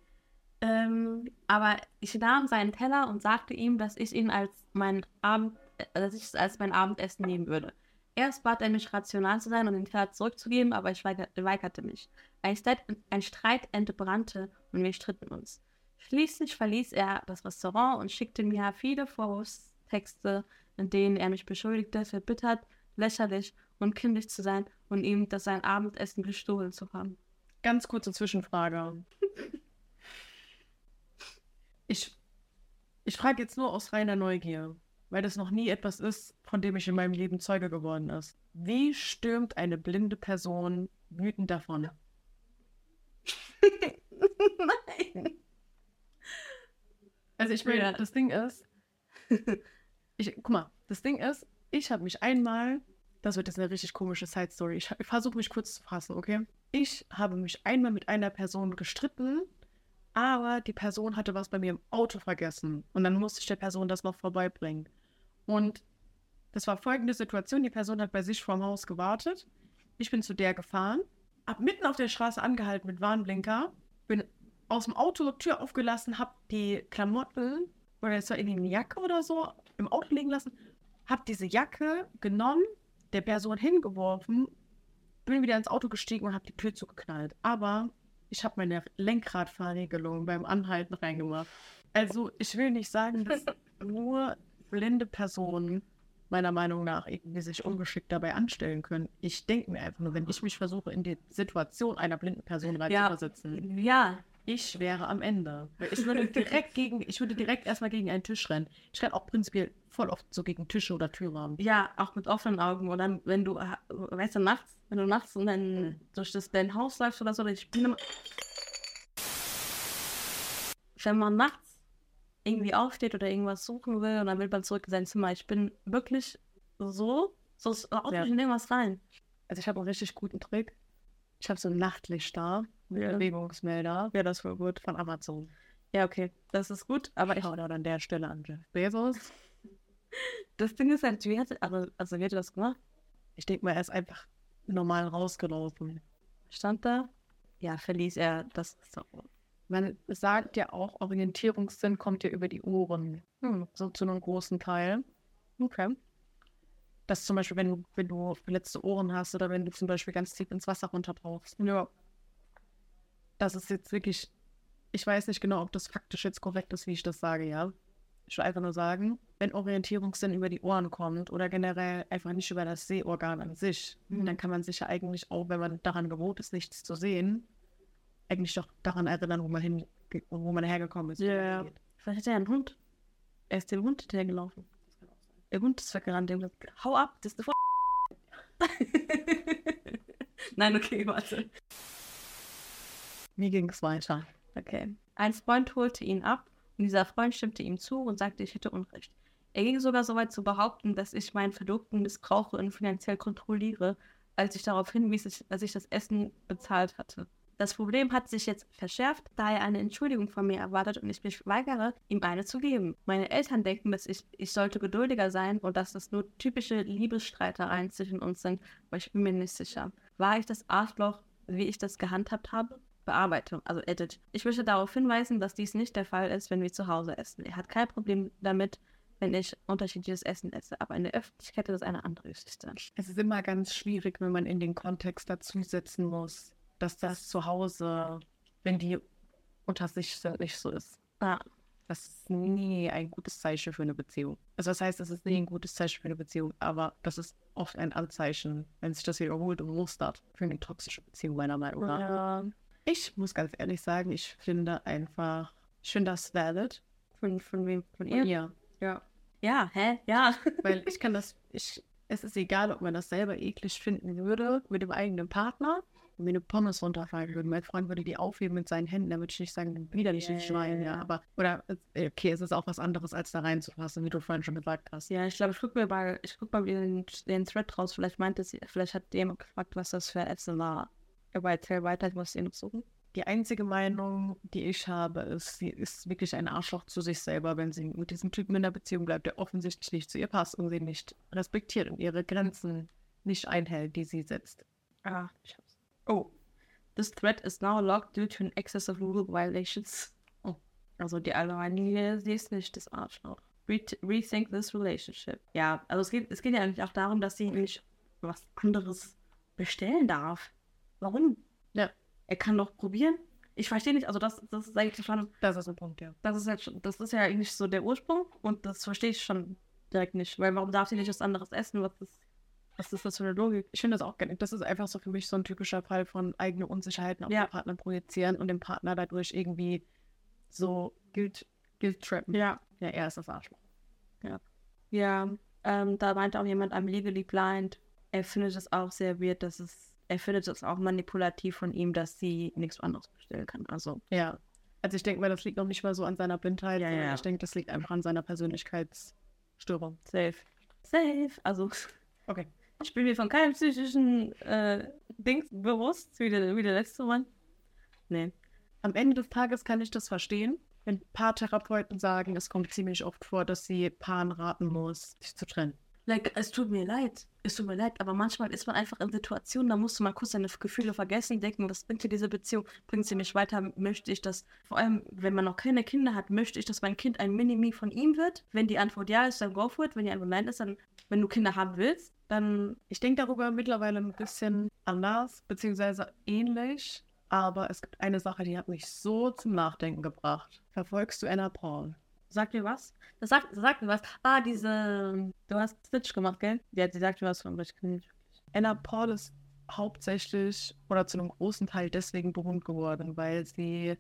Ähm, aber ich nahm seinen Teller und sagte ihm, dass ich ihn als mein Abend, äh, dass ich es als mein Abendessen nehmen würde. Erst bat er mich, rational zu sein und den Teller zurückzugeben, aber ich weiger- weigerte mich. Ein Streit, ein Streit entbrannte und wir stritten uns. Schließlich verließ er das Restaurant und schickte mir viele Vorwurfstexte, in denen er mich beschuldigte, verbittert, lächerlich und kindisch zu sein und ihm das sein Abendessen gestohlen zu haben. Ganz kurze Zwischenfrage. Ich, ich frage jetzt nur aus reiner Neugier, weil das noch nie etwas ist, von dem ich in meinem Leben Zeuge geworden ist. Wie stürmt eine blinde Person wütend davon? *laughs* *laughs* Nein. Also ich meine, Ja. das Ding ist, *laughs* ich, guck mal, das Ding ist, ich habe mich einmal, das wird jetzt eine richtig komische Side-Story, ich, ich versuche mich kurz zu fassen, okay? Ich habe mich einmal mit einer Person gestritten, aber die Person hatte was bei mir im Auto vergessen und dann musste ich der Person das noch vorbeibringen. Und das war folgende Situation, die Person hat bei sich vorm Haus gewartet, ich bin zu der gefahren, hab mitten auf der Straße angehalten mit Warnblinker, aus dem Auto Tür aufgelassen, hab die Klamotten oder es war irgendwie eine Jacke oder so im Auto liegen lassen, hab diese Jacke genommen, der Person hingeworfen, bin wieder ins Auto gestiegen und hab die Tür zugeknallt. Aber ich habe meine Lenkradfahrregelung beim Anhalten reingemacht. Also ich will nicht sagen, dass *laughs* nur blinde Personen meiner Meinung nach irgendwie sich ungeschickt dabei anstellen können. Ich denke mir einfach nur, wenn ich mich versuche, in die Situation einer blinden Person Ja. reinzuversetzen, Ja, ich wäre am Ende. Ich würde direkt *laughs* gegen, ich würde direkt erstmal gegen einen Tisch rennen. Ich renne auch prinzipiell voll oft so gegen Tische oder Türrahmen. ja, auch mit offenen Augen. Und dann, wenn du, weißt du, nachts, wenn du nachts und dann durch das, dein Haus läufst oder so, ich bin immer. Wenn man nachts irgendwie aufsteht oder irgendwas suchen will und dann will man zurück in sein Zimmer, ich bin wirklich so, so auch Ja. in irgendwas rein. Also ich habe einen richtig guten Trick. Ich habe so ein Nachtlichter mit Bewegungsmelder Ja, das war gut. von Amazon. Ja, okay, das ist gut, aber ich, Schau da an der Stelle an Jeff Bezos. *laughs* das Ding ist halt, wie hat, also, also wie er das gemacht? Ich denke mal, er ist einfach normal rausgelaufen. Stand da? Ja, verließ er das Restaurant. Man sagt ja auch, Orientierungssinn kommt ja über die Ohren. Hm, so zu einem großen Teil. Okay. Das zum Beispiel, wenn du, wenn du verletzte Ohren hast oder wenn du zum Beispiel ganz tief ins Wasser runtertauchst. Ja. Das ist jetzt wirklich, ich weiß nicht genau, ob das faktisch jetzt korrekt ist, wie ich das sage, ja. Ich will einfach nur sagen, wenn Orientierungssinn über die Ohren kommt oder generell einfach nicht über das Sehorgan an sich, Mhm. dann kann man sich ja eigentlich auch, wenn man daran gewohnt ist, nichts zu sehen, eigentlich doch daran erinnern, wo man hin, wo man hergekommen ist. Ja, hingeht. Vielleicht hat er einen Hund. Er ist dem Hund hinterhergelaufen. Der Hund ist weggerannt. Der hat gesagt, hau ab, das ist eine *laughs* Nein, okay, warte. Wie ging es weiter? Okay. Ein Freund holte ihn ab und dieser Freund stimmte ihm zu und sagte, ich hätte Unrecht. Er ging sogar so weit zu behaupten, dass ich meinen Verlobten missbrauche und finanziell kontrolliere, als ich darauf hinwies, dass ich das Essen bezahlt hatte. Das Problem hat sich jetzt verschärft, da er eine Entschuldigung von mir erwartet und ich mich weigere, ihm eine zu geben. Meine Eltern denken, dass ich, ich sollte geduldiger sein und dass das nur typische Liebesstreitereien zwischen uns sind, aber ich bin mir nicht sicher. War ich das Arschloch, wie ich das gehandhabt habe? Bearbeitung, also Edit. Ich möchte darauf hinweisen, dass dies nicht der Fall ist, wenn wir zu Hause essen. Er hat kein Problem damit, wenn ich unterschiedliches Essen esse, aber in der Öffentlichkeit ist das eine andere Geschichte. Es ist immer ganz schwierig, wenn man in den Kontext dazu setzen muss, dass das zu Hause, wenn die unter sich sind, nicht so ist. Ja. Das ist nie ein gutes Zeichen für eine Beziehung. Also das heißt, es ist nie ein gutes Zeichen für eine Beziehung, aber das ist oft ein Anzeichen, wenn sich das wiederholt und mustert, für eine toxische Beziehung, meiner Meinung nach. Ja. Ich muss ganz ehrlich sagen, ich finde einfach, ich finde das valid Von, von wem? Von ihr? ihr. Ja. Ja, hä? Ja. *laughs* Weil ich kann das, ich, es ist egal, ob man das selber eklig finden würde mit dem eigenen Partner wenn mir eine Pommes runterfallen würde, mein Freund würde die aufheben mit seinen Händen, dann würde ich nicht sagen, widerlich yeah, Schwein, ja. Aber, oder, äh, okay, es ist auch was anderes, als da reinzufassen, wie du vorhin schon gesagt hast. Ja, ich glaube, ich gucke mir mal, ich guck mal den, den Thread raus. Vielleicht meinte sie, vielleicht hat jemand gefragt, was das für Essen war. Aber erzähl weiter, ich muss den noch suchen. Die einzige Meinung, die ich habe, ist, sie ist wirklich ein Arschloch zu sich selber, wenn sie mit diesem Typen in der Beziehung bleibt, der offensichtlich nicht zu ihr passt und sie nicht respektiert und ihre Grenzen nicht einhält, die sie setzt. Ah, ich. Oh. This thread is now locked due to an excess of rule violations. Oh. Also die Allgemeine, sie ist nicht das Arschloch. Re rethink this relationship. Ja, also es geht, es geht ja eigentlich auch darum, dass sie nicht was anderes bestellen darf. Warum? Ja. Er kann doch probieren. Ich verstehe nicht, also das, das ist eigentlich schon, Das ist ein Punkt, ja. das ist halt schon, das ist ja eigentlich so der Ursprung und das verstehe ich schon direkt nicht. Weil warum darf sie nicht was anderes essen? Was ist, was ist das für eine Logik? Ich finde das auch gerne. Das ist einfach so für mich so ein typischer Fall von eigene Unsicherheiten auf Ja. den Partner projizieren und den Partner dadurch irgendwie so guilt, guilt trappen. Ja. Ja, er ist das Arschloch. Ja, ähm, da meinte auch jemand, I'm legally blind. Er findet es auch sehr weird, dass es, er findet es auch manipulativ von ihm, dass sie nichts anderes bestellen kann. Also, Ja. Also ich denke mal, das liegt noch nicht mal so an seiner Blindheit, Ja, sondern ja. ich denke, das liegt einfach an seiner Persönlichkeitsstörung. safe. Safe. Also, *laughs* Okay. Ich bin mir von keinem psychischen äh, Dings bewusst, wie der, wie der letzte Mann. Nee. Am Ende des Tages kann ich das verstehen, wenn Paartherapeuten sagen, es kommt ziemlich oft vor, dass sie Paaren raten muss, sich zu trennen. Like, es tut mir leid. Es tut mir leid, aber manchmal ist man einfach in Situationen, da musst du mal kurz deine Gefühle vergessen, denken, was bringt dir diese Beziehung? Bringt sie mich weiter? Möchte ich das, vor allem, wenn man noch keine Kinder hat, möchte ich, dass mein Kind ein Minimi von ihm wird? Wenn die Antwort ja ist, dann go for it. Wenn die Antwort nein ist, dann, wenn du Kinder haben willst, dann, Ich denke darüber mittlerweile ein bisschen anders, beziehungsweise ähnlich. Aber es gibt eine Sache, die hat mich so zum Nachdenken gebracht. Verfolgst du Anna Paul? sag dir was? Das sagt, das sagt mir was. Ah, diese, du hast Stitch gemacht, gell? Ja, sie sagt mir was von Rich. Anna Paul ist hauptsächlich oder zu einem großen Teil deswegen berühmt geworden, weil sie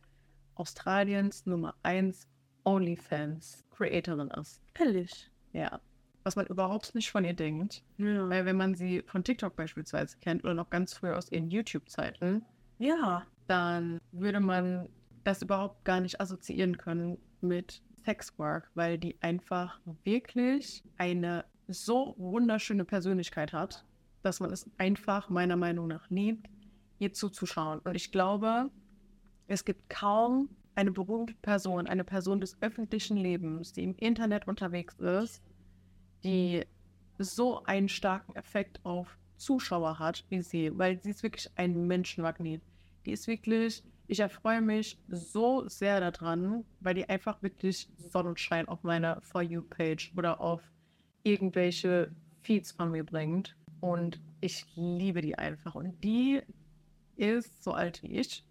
Australiens Nummer 1 OnlyFans-Creatorin ist. Ehrlich. Ja. Was man überhaupt nicht von ihr denkt. Ja. Weil wenn man sie von TikTok beispielsweise kennt oder noch ganz früher aus ihren YouTube-Zeiten, Ja. dann würde man das überhaupt gar nicht assoziieren können mit Sexwork, weil die einfach wirklich eine so wunderschöne Persönlichkeit hat, dass man es einfach meiner Meinung nach liebt, ihr zuzuschauen. Und ich glaube, es gibt kaum eine berühmte Person, eine Person des öffentlichen Lebens, die im Internet unterwegs ist, die so einen starken Effekt auf Zuschauer hat wie sie, weil sie ist wirklich ein Menschenmagnet. Die ist wirklich, ich erfreue mich so sehr daran, weil die einfach wirklich Sonnenschein auf meiner For You-Page oder auf irgendwelche Feeds von mir bringt. Und ich liebe die einfach. Und die ist so alt wie ich.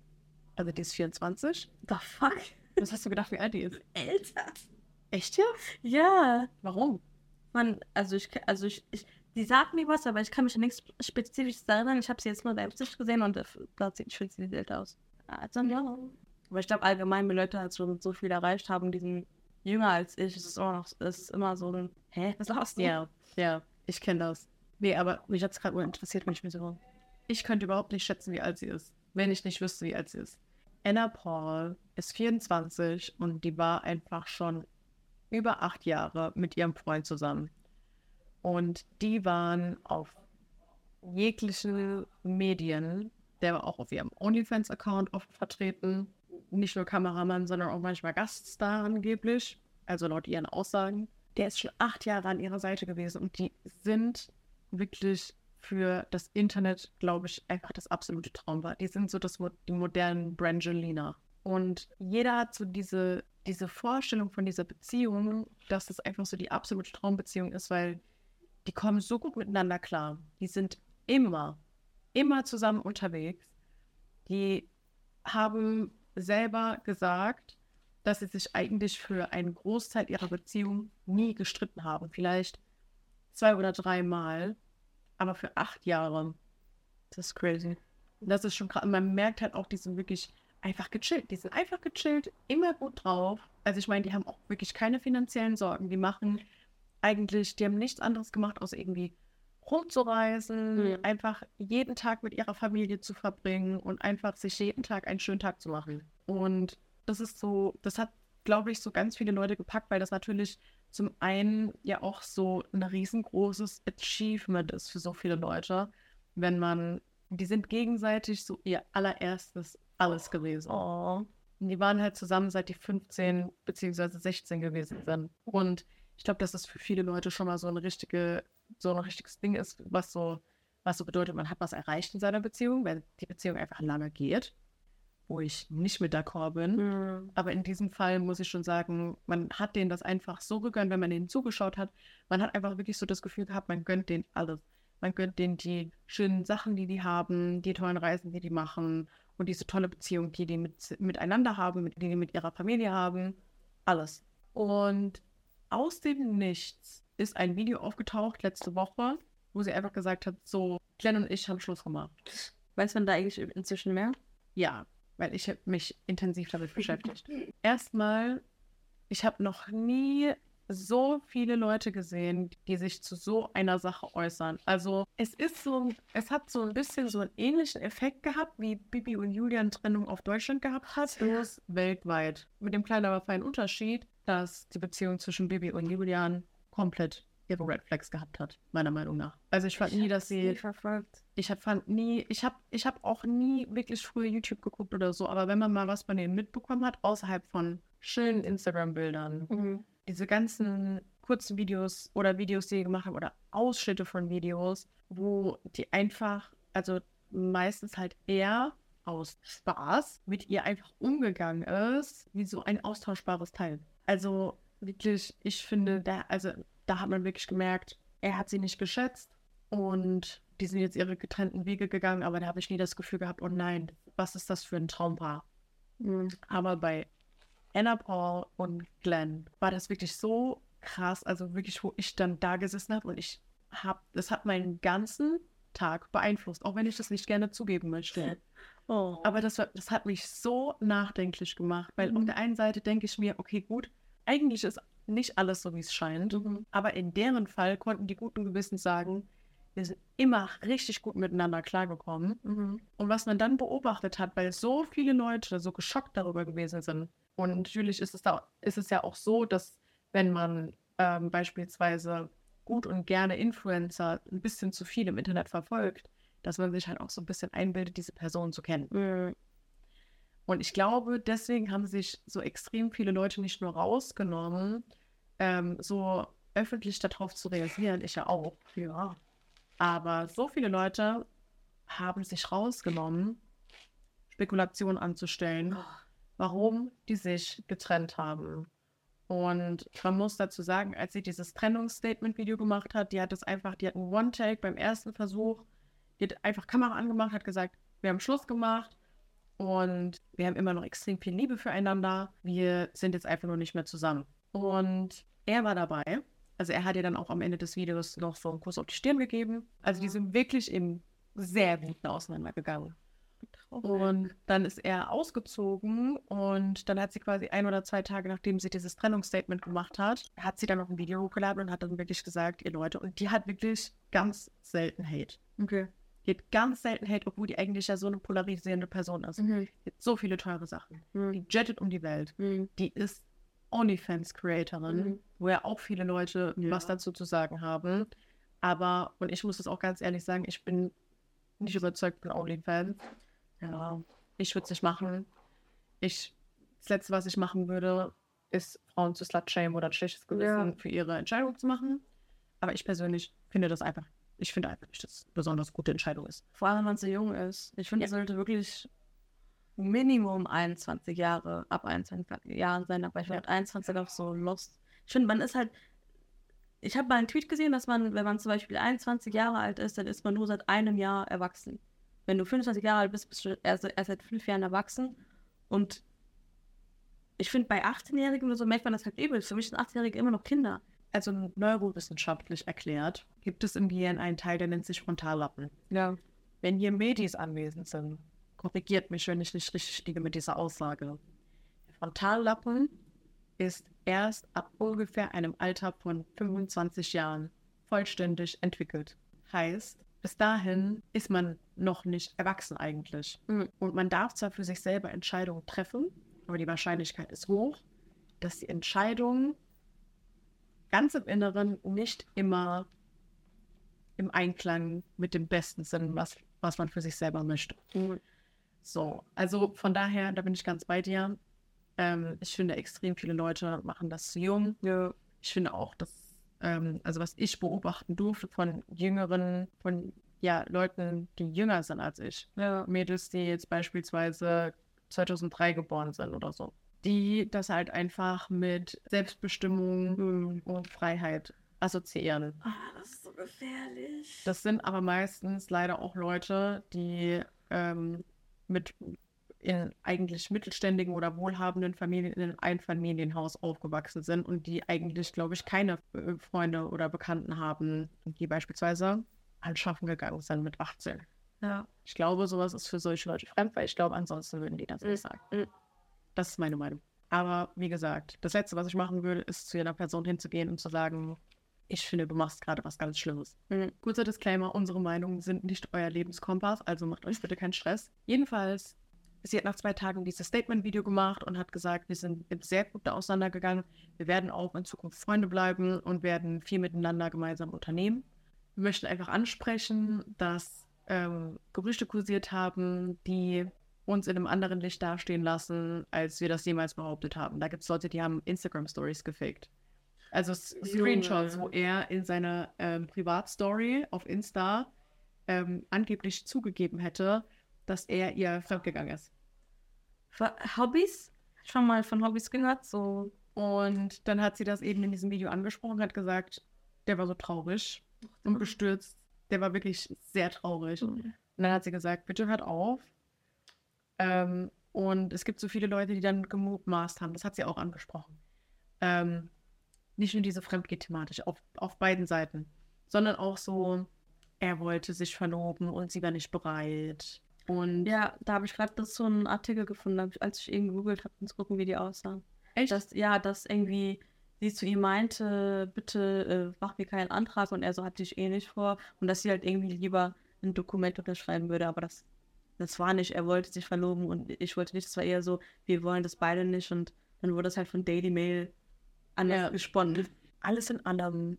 Also die ist 24. The fuck? Was hast du gedacht, wie alt die ist? Älter? Echt jetzt? Ja. Warum? Man, also ich, also ich, ich, die sagt mir was, aber ich kann mich an nichts Spezifisches erinnern. Ich habe sie jetzt nur Tisch gesehen und äh, da sieht sie älter aus. Also, ja. Aber ich glaube allgemein, wenn Leute halt schon so viel erreicht haben, die sind jünger als ich, ist es immer noch, ist immer so ein, hä, was lachst du? Ja, ja, ich kenne das. Nee, aber mich hat es gerade interessiert, mich mir so. Ich könnte überhaupt nicht schätzen, wie alt sie ist, wenn ich nicht wüsste, wie alt sie ist. Anna Paul ist 24 und die war einfach schon über acht Jahre mit ihrem Freund zusammen. Und die waren auf jeglichen Medien, der war auch auf ihrem OnlyFans-Account oft vertreten. Nicht nur Kameramann, sondern auch manchmal Gaststar angeblich. Also laut ihren Aussagen. Der ist schon acht Jahre an ihrer Seite gewesen und die sind wirklich für das Internet, glaube ich, einfach das absolute Traum war. Die sind so das, die modernen Brangelina. Und jeder hat so diese, diese Vorstellung von dieser Beziehung, dass es einfach so die absolute Traumbeziehung ist, weil die kommen so gut miteinander klar. Die sind immer, immer zusammen unterwegs. Die haben selber gesagt, dass sie sich eigentlich für einen Großteil ihrer Beziehung nie gestritten haben. Vielleicht zwei oder drei Mal, aber für acht Jahre. Das ist crazy. Das ist schon gerade, man merkt halt auch, die sind wirklich einfach gechillt. Die sind einfach gechillt, immer gut drauf. Also ich meine, die haben auch wirklich keine finanziellen Sorgen. Die machen eigentlich, die haben nichts anderes gemacht, außer irgendwie rumzureisen, Mhm. einfach jeden Tag mit ihrer Familie zu verbringen und einfach sich jeden Tag einen schönen Tag zu machen. Und das ist so, das hat, glaube ich, so ganz viele Leute gepackt, weil das natürlich zum einen ja auch so ein riesengroßes Achievement ist für so viele Leute, wenn man, die sind gegenseitig so ihr allererstes alles gewesen. Oh. Und die waren halt zusammen, seit die 15 beziehungsweise 16 gewesen sind. Und ich glaube, dass das für viele Leute schon mal so eine richtige, so ein richtiges Ding ist, was so, was so bedeutet, man hat was erreicht in seiner Beziehung, weil die Beziehung einfach lange geht, wo ich nicht mit d'accord bin. Mhm. Aber in diesem Fall muss ich schon sagen, man hat denen das einfach so gegönnt, wenn man denen zugeschaut hat. Man hat einfach wirklich so das Gefühl gehabt, man gönnt denen alles. Man gönnt denen die schönen Sachen, die die haben, die tollen Reisen, die die machen und diese tolle Beziehung, die die mit, miteinander haben, mit, die die mit ihrer Familie haben. Alles. Und aus dem Nichts ist ein Video aufgetaucht letzte Woche, wo sie einfach gesagt hat, so, Glenn und ich haben Schluss gemacht. Weiß man da eigentlich inzwischen mehr? Ja, weil ich habe mich intensiv damit beschäftigt. *laughs* Erstmal, ich habe noch nie so viele Leute gesehen, die sich zu so einer Sache äußern. Also es ist so, es hat so ein bisschen so einen ähnlichen Effekt gehabt, wie Bibi und Julian Trennung auf Deutschland gehabt hat, bloß weltweit. Mit dem kleinen, aber feinen Unterschied, dass die Beziehung zwischen Bibi und Julian komplett ihre Red Flags gehabt hat, meiner Meinung nach. Also ich fand nie, dass sie verfolgt. ich hab, fand nie, ich habe ich hab auch nie wirklich früher YouTube geguckt oder so, aber wenn man mal was von denen mitbekommen hat, außerhalb von schönen Instagram-Bildern, Mhm. Diese ganzen kurzen Videos oder Videos, die die gemacht haben oder Ausschnitte von Videos, wo die einfach, also meistens halt eher aus Spaß mit ihr einfach umgegangen ist, wie so ein austauschbares Teil. Also wirklich, ich finde, da, also da hat man wirklich gemerkt, er hat sie nicht geschätzt und die sind jetzt ihre getrennten Wege gegangen, aber da habe ich nie das Gefühl gehabt, oh nein, was ist das für ein Traumpaar? Mhm. Aber bei Anna Paul und Glenn war das wirklich so krass, also wirklich, wo ich dann da gesessen habe und ich habe, das hat meinen ganzen Tag beeinflusst, auch wenn ich das nicht gerne zugeben möchte. *laughs* Oh. Aber das, war, das hat mich so nachdenklich gemacht, weil auf Mhm. der einen Seite denke ich mir, okay, gut, eigentlich ist nicht alles so, wie es scheint, Mhm. aber in deren Fall konnten die guten Gewissens sagen, wir sind immer richtig gut miteinander klargekommen. Mhm. Und was man dann beobachtet hat, weil so viele Leute so geschockt darüber gewesen sind. Und natürlich ist es, da, ist es ja auch so, dass wenn man ähm, beispielsweise gut und gerne Influencer ein bisschen zu viel im Internet verfolgt, dass man sich halt auch so ein bisschen einbildet, diese Person zu kennen. Mhm. Und ich glaube, deswegen haben sich so extrem viele Leute nicht nur rausgenommen, ähm, so öffentlich darauf zu reagieren, ich ja auch. Ja. Aber so viele Leute haben sich rausgenommen, Spekulationen anzustellen, warum die sich getrennt haben. Und man muss dazu sagen, als sie dieses Trennungsstatement-Video gemacht hat, die hat es einfach, die hat einen One-Take beim ersten Versuch, die hat einfach Kamera angemacht, hat gesagt, wir haben Schluss gemacht und wir haben immer noch extrem viel Liebe füreinander. Wir sind jetzt einfach nur nicht mehr zusammen. Und er war dabei. Also er hat ihr dann auch am Ende des Videos noch so einen Kuss auf die Stirn gegeben. Also die sind wirklich im sehr guten auseinandergegangen. Und dann ist er ausgezogen und dann hat sie quasi ein oder zwei Tage, nachdem sie dieses Trennungsstatement gemacht hat, hat sie dann noch ein Video hochgeladen und hat dann wirklich gesagt, ihr Leute, und die hat wirklich ganz selten Hate. Okay. Die hat ganz selten Hate, obwohl die eigentlich ja so eine polarisierende Person ist. Mhm. Die hat so viele teure Sachen. Mhm. Die jettet um die Welt. Mhm. Die ist OnlyFans-Creatorin, Mhm. wo ja auch viele Leute Ja. was dazu zu sagen haben. Aber, und ich muss das auch ganz ehrlich sagen, ich bin nicht überzeugt von OnlyFans. Ja, ich würde es nicht machen. Ich, das Letzte, was ich machen würde, ist Frauen zu slut-shame oder ein schlechtes Gewissen Ja. für ihre Entscheidung zu machen. Aber ich persönlich finde das einfach, ich finde einfach nicht, dass es eine besonders gute Entscheidung ist. Vor allem, wenn man so jung ist. Ich finde, Ja. er sollte wirklich Minimum 21 Jahre, ab 21 Jahren sein, aber ich Ja. finde 21 auch so lost. Ich finde, man ist halt. Ich habe mal einen Tweet gesehen, dass man, wenn man zum Beispiel 21 Jahre alt ist, dann ist man nur seit einem Jahr erwachsen. Wenn du 25 Jahre alt bist, bist du erst, erst seit fünf Jahren erwachsen. Und ich finde, bei 18-Jährigen oder so merkt man das halt übel. Für mich sind 18-Jährige immer noch Kinder. Also neurowissenschaftlich erklärt, gibt es im Gehirn einen Teil, der nennt sich Frontallappen. Ja. Wenn hier Medis anwesend sind, korrigiert mich, wenn ich nicht richtig liege mit dieser Aussage. Der Frontallappen ist erst ab ungefähr einem Alter von 25 Jahren vollständig entwickelt. Heißt, bis dahin ist man noch nicht erwachsen eigentlich. Mhm. Und man darf zwar für sich selber Entscheidungen treffen, aber die Wahrscheinlichkeit ist hoch, dass die Entscheidungen ganz im Inneren nicht immer im Einklang mit dem Besten sind, was, was man für sich selber möchte. So, also von daher, da bin ich ganz bei dir. Ähm, ich finde, extrem viele Leute machen das zu jung. Ja. Ich finde auch, dass, ähm, also was ich beobachten durfte von jüngeren, von ja, Leuten, die jünger sind als ich. Ja. Mädels, die jetzt beispielsweise 2003 geboren sind oder so. Die das halt einfach mit Selbstbestimmung Mhm. und Freiheit assoziieren. Ah, das ist so gefährlich. Das sind aber meistens leider auch Leute, die ähm, mit in eigentlich mittelständigen oder wohlhabenden Familien in einem Einfamilienhaus aufgewachsen sind und die eigentlich, glaube ich, keine äh, Freunde oder Bekannten haben, die beispielsweise ans Schaffen gegangen sind mit 18. ja. Ich glaube, sowas ist für solche Leute fremd, weil ich glaube, ansonsten würden die das nicht sagen. Mhm. Das ist meine Meinung. Aber wie gesagt, das Letzte, was ich machen würde, ist zu einer Person hinzugehen und zu sagen, ich finde, du machst gerade was ganz Schlimmes. Mhm. Kurzer Disclaimer, unsere Meinungen sind nicht euer Lebenskompass, also macht euch bitte keinen Stress. Jedenfalls, sie hat nach zwei Tagen dieses Statement-Video gemacht und hat gesagt, wir sind sehr gut da auseinandergegangen. Wir werden auch in Zukunft Freunde bleiben und werden viel miteinander gemeinsam unternehmen. Wir möchten einfach ansprechen, dass ähm, Gerüchte kursiert haben, die uns in einem anderen Licht dastehen lassen, als wir das jemals behauptet haben. Da gibt es Leute, die haben Instagram-Stories gefaked. Also Screenshots, Junge. wo er in seiner ähm, Privatstory auf Insta ähm, angeblich zugegeben hätte, dass er ihr fremdgegangen ist. Hobbys? Schon mal von Hobbys gehört? So. Und dann hat sie das eben in diesem Video angesprochen, hat gesagt, der war so traurig und bestürzt. Der war wirklich sehr traurig. Und dann hat sie gesagt, bitte hört auf. Ähm, und es gibt so viele Leute, die dann gemutmaßt haben. Das hat sie auch angesprochen. Ähm, nicht nur diese Fremdgeh-Thematik, auf, auf beiden Seiten, sondern auch so, er wollte sich verloben und sie war nicht bereit. Und Ja, da habe ich gerade so einen Artikel gefunden, als ich eben gegoogelt habe, um zu gucken, wie die aussahen. echt, Dass, ja, dass irgendwie sie zu ihm meinte, bitte äh, mach mir keinen Antrag. Und er so hatte ich eh nicht vor. Und dass sie halt irgendwie lieber ein Dokument unterschreiben würde, aber das, das war nicht, er wollte sich verloben. Und ich wollte nicht, das war eher so, wir wollen das beide nicht. Und dann wurde es halt von Daily Mail anders Ja. gesponnen. alles in allem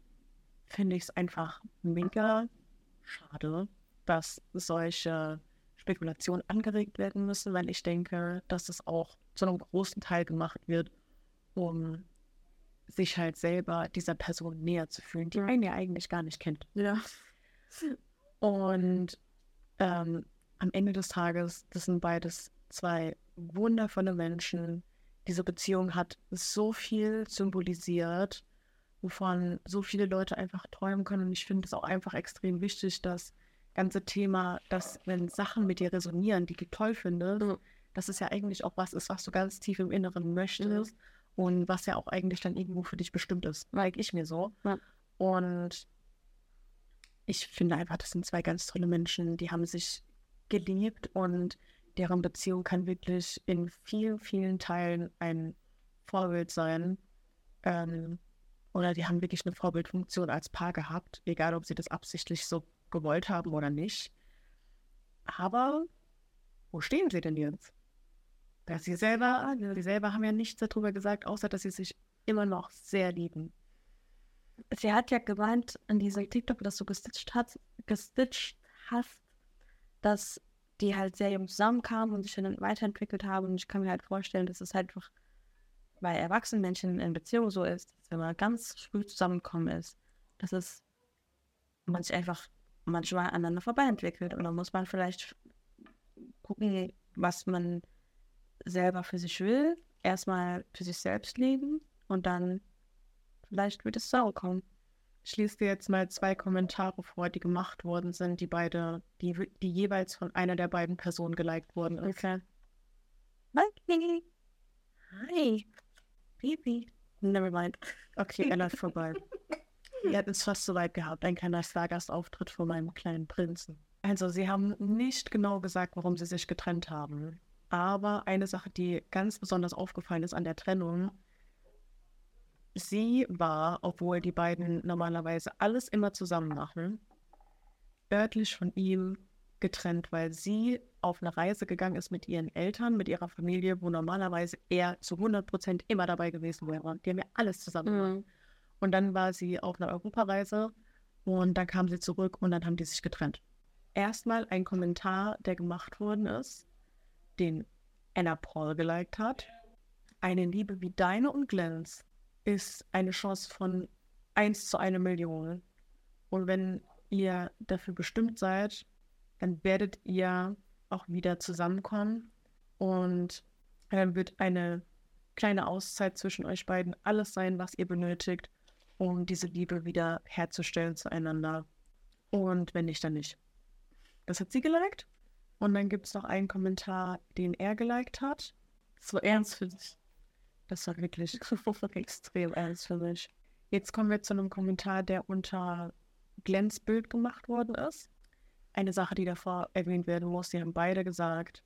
finde ich es einfach mega schade, dass solche Spekulationen angeregt werden müssen, weil ich denke, dass es auch zu einem großen Teil gemacht wird, um sich halt selber dieser Person näher zu fühlen, die einen ja eigentlich gar nicht kennt. Ja. Und ähm, am Ende des Tages, das sind beides zwei wundervolle Menschen. Diese Beziehung hat so viel symbolisiert, wovon so viele Leute einfach träumen können. Und ich finde es auch einfach extrem wichtig, das ganze Thema, dass wenn Sachen mit dir resonieren, die du toll findest, Mhm. dass es ja eigentlich auch was ist, was du ganz tief im Inneren möchtest und was ja auch eigentlich dann irgendwo für dich bestimmt ist. Like ich mir so. Ja. Und ich finde einfach, das sind zwei ganz tolle Menschen, die haben sich geliebt und deren Beziehung kann wirklich in vielen, vielen Teilen ein Vorbild sein. Ähm, oder die haben wirklich eine Vorbildfunktion als Paar gehabt, egal ob sie das absichtlich so gewollt haben oder nicht. Aber wo stehen sie denn jetzt? Dass sie selber, sie selber haben ja nichts darüber gesagt, außer dass sie sich immer noch sehr lieben. Sie hat ja gemeint in diesem TikTok, das du gestitcht, hat, gestitcht hast, dass die halt sehr jung zusammenkamen und sich dann weiterentwickelt haben. Und ich kann mir halt vorstellen, dass es halt einfach bei erwachsenen Menschen in Beziehung so ist, dass wenn man ganz früh zusammengekommen ist, dass es man sich einfach manchmal aneinander vorbei entwickelt. Und dann muss man vielleicht gucken, was man selber für sich will. Erstmal für sich selbst leben und dann vielleicht wird es sauer kommen. Ich lese dir jetzt mal zwei Kommentare vor, die gemacht worden sind, die beide, die, die jeweils von einer der beiden Personen geliked wurden. ist. Okay. Hi. Hi. Baby. Never mind. Okay, er läuft vorbei. *laughs* Ihr habt es fast so weit gehabt, ein kleiner Stargastauftritt von meinem kleinen Prinzen. Also, sie haben nicht genau gesagt, warum sie sich getrennt haben. Aber eine Sache, die ganz besonders aufgefallen ist an der Trennung, sie war, obwohl die beiden normalerweise alles immer zusammen machen, örtlich von ihm getrennt, weil sie auf eine Reise gegangen ist mit ihren Eltern, mit ihrer Familie, wo normalerweise er zu 100 Prozent immer dabei gewesen wäre. Die haben ja alles zusammen gemacht. Mhm. Und dann war sie auf einer Europareise und dann kam sie zurück und dann haben die sich getrennt. Erstmal ein Kommentar, der gemacht worden ist, den Anna Paul geliked hat. Eine Liebe wie deine und Glens ist eine Chance von 1 zu 1 Million. Und wenn ihr dafür bestimmt seid, dann werdet ihr auch wieder zusammenkommen und dann wird eine kleine Auszeit zwischen euch beiden alles sein, was ihr benötigt, um diese Liebe wieder herzustellen zueinander. Und wenn nicht, dann nicht. Das hat sie geliked. Und dann gibt es noch einen Kommentar, den er geliked hat. War ernst für mich. Das war wirklich *laughs* extrem ernst für mich. Jetzt kommen wir zu einem Kommentar, der unter Glens Bild gemacht worden ist. Eine Sache, die davor erwähnt werden muss, sie haben beide gesagt,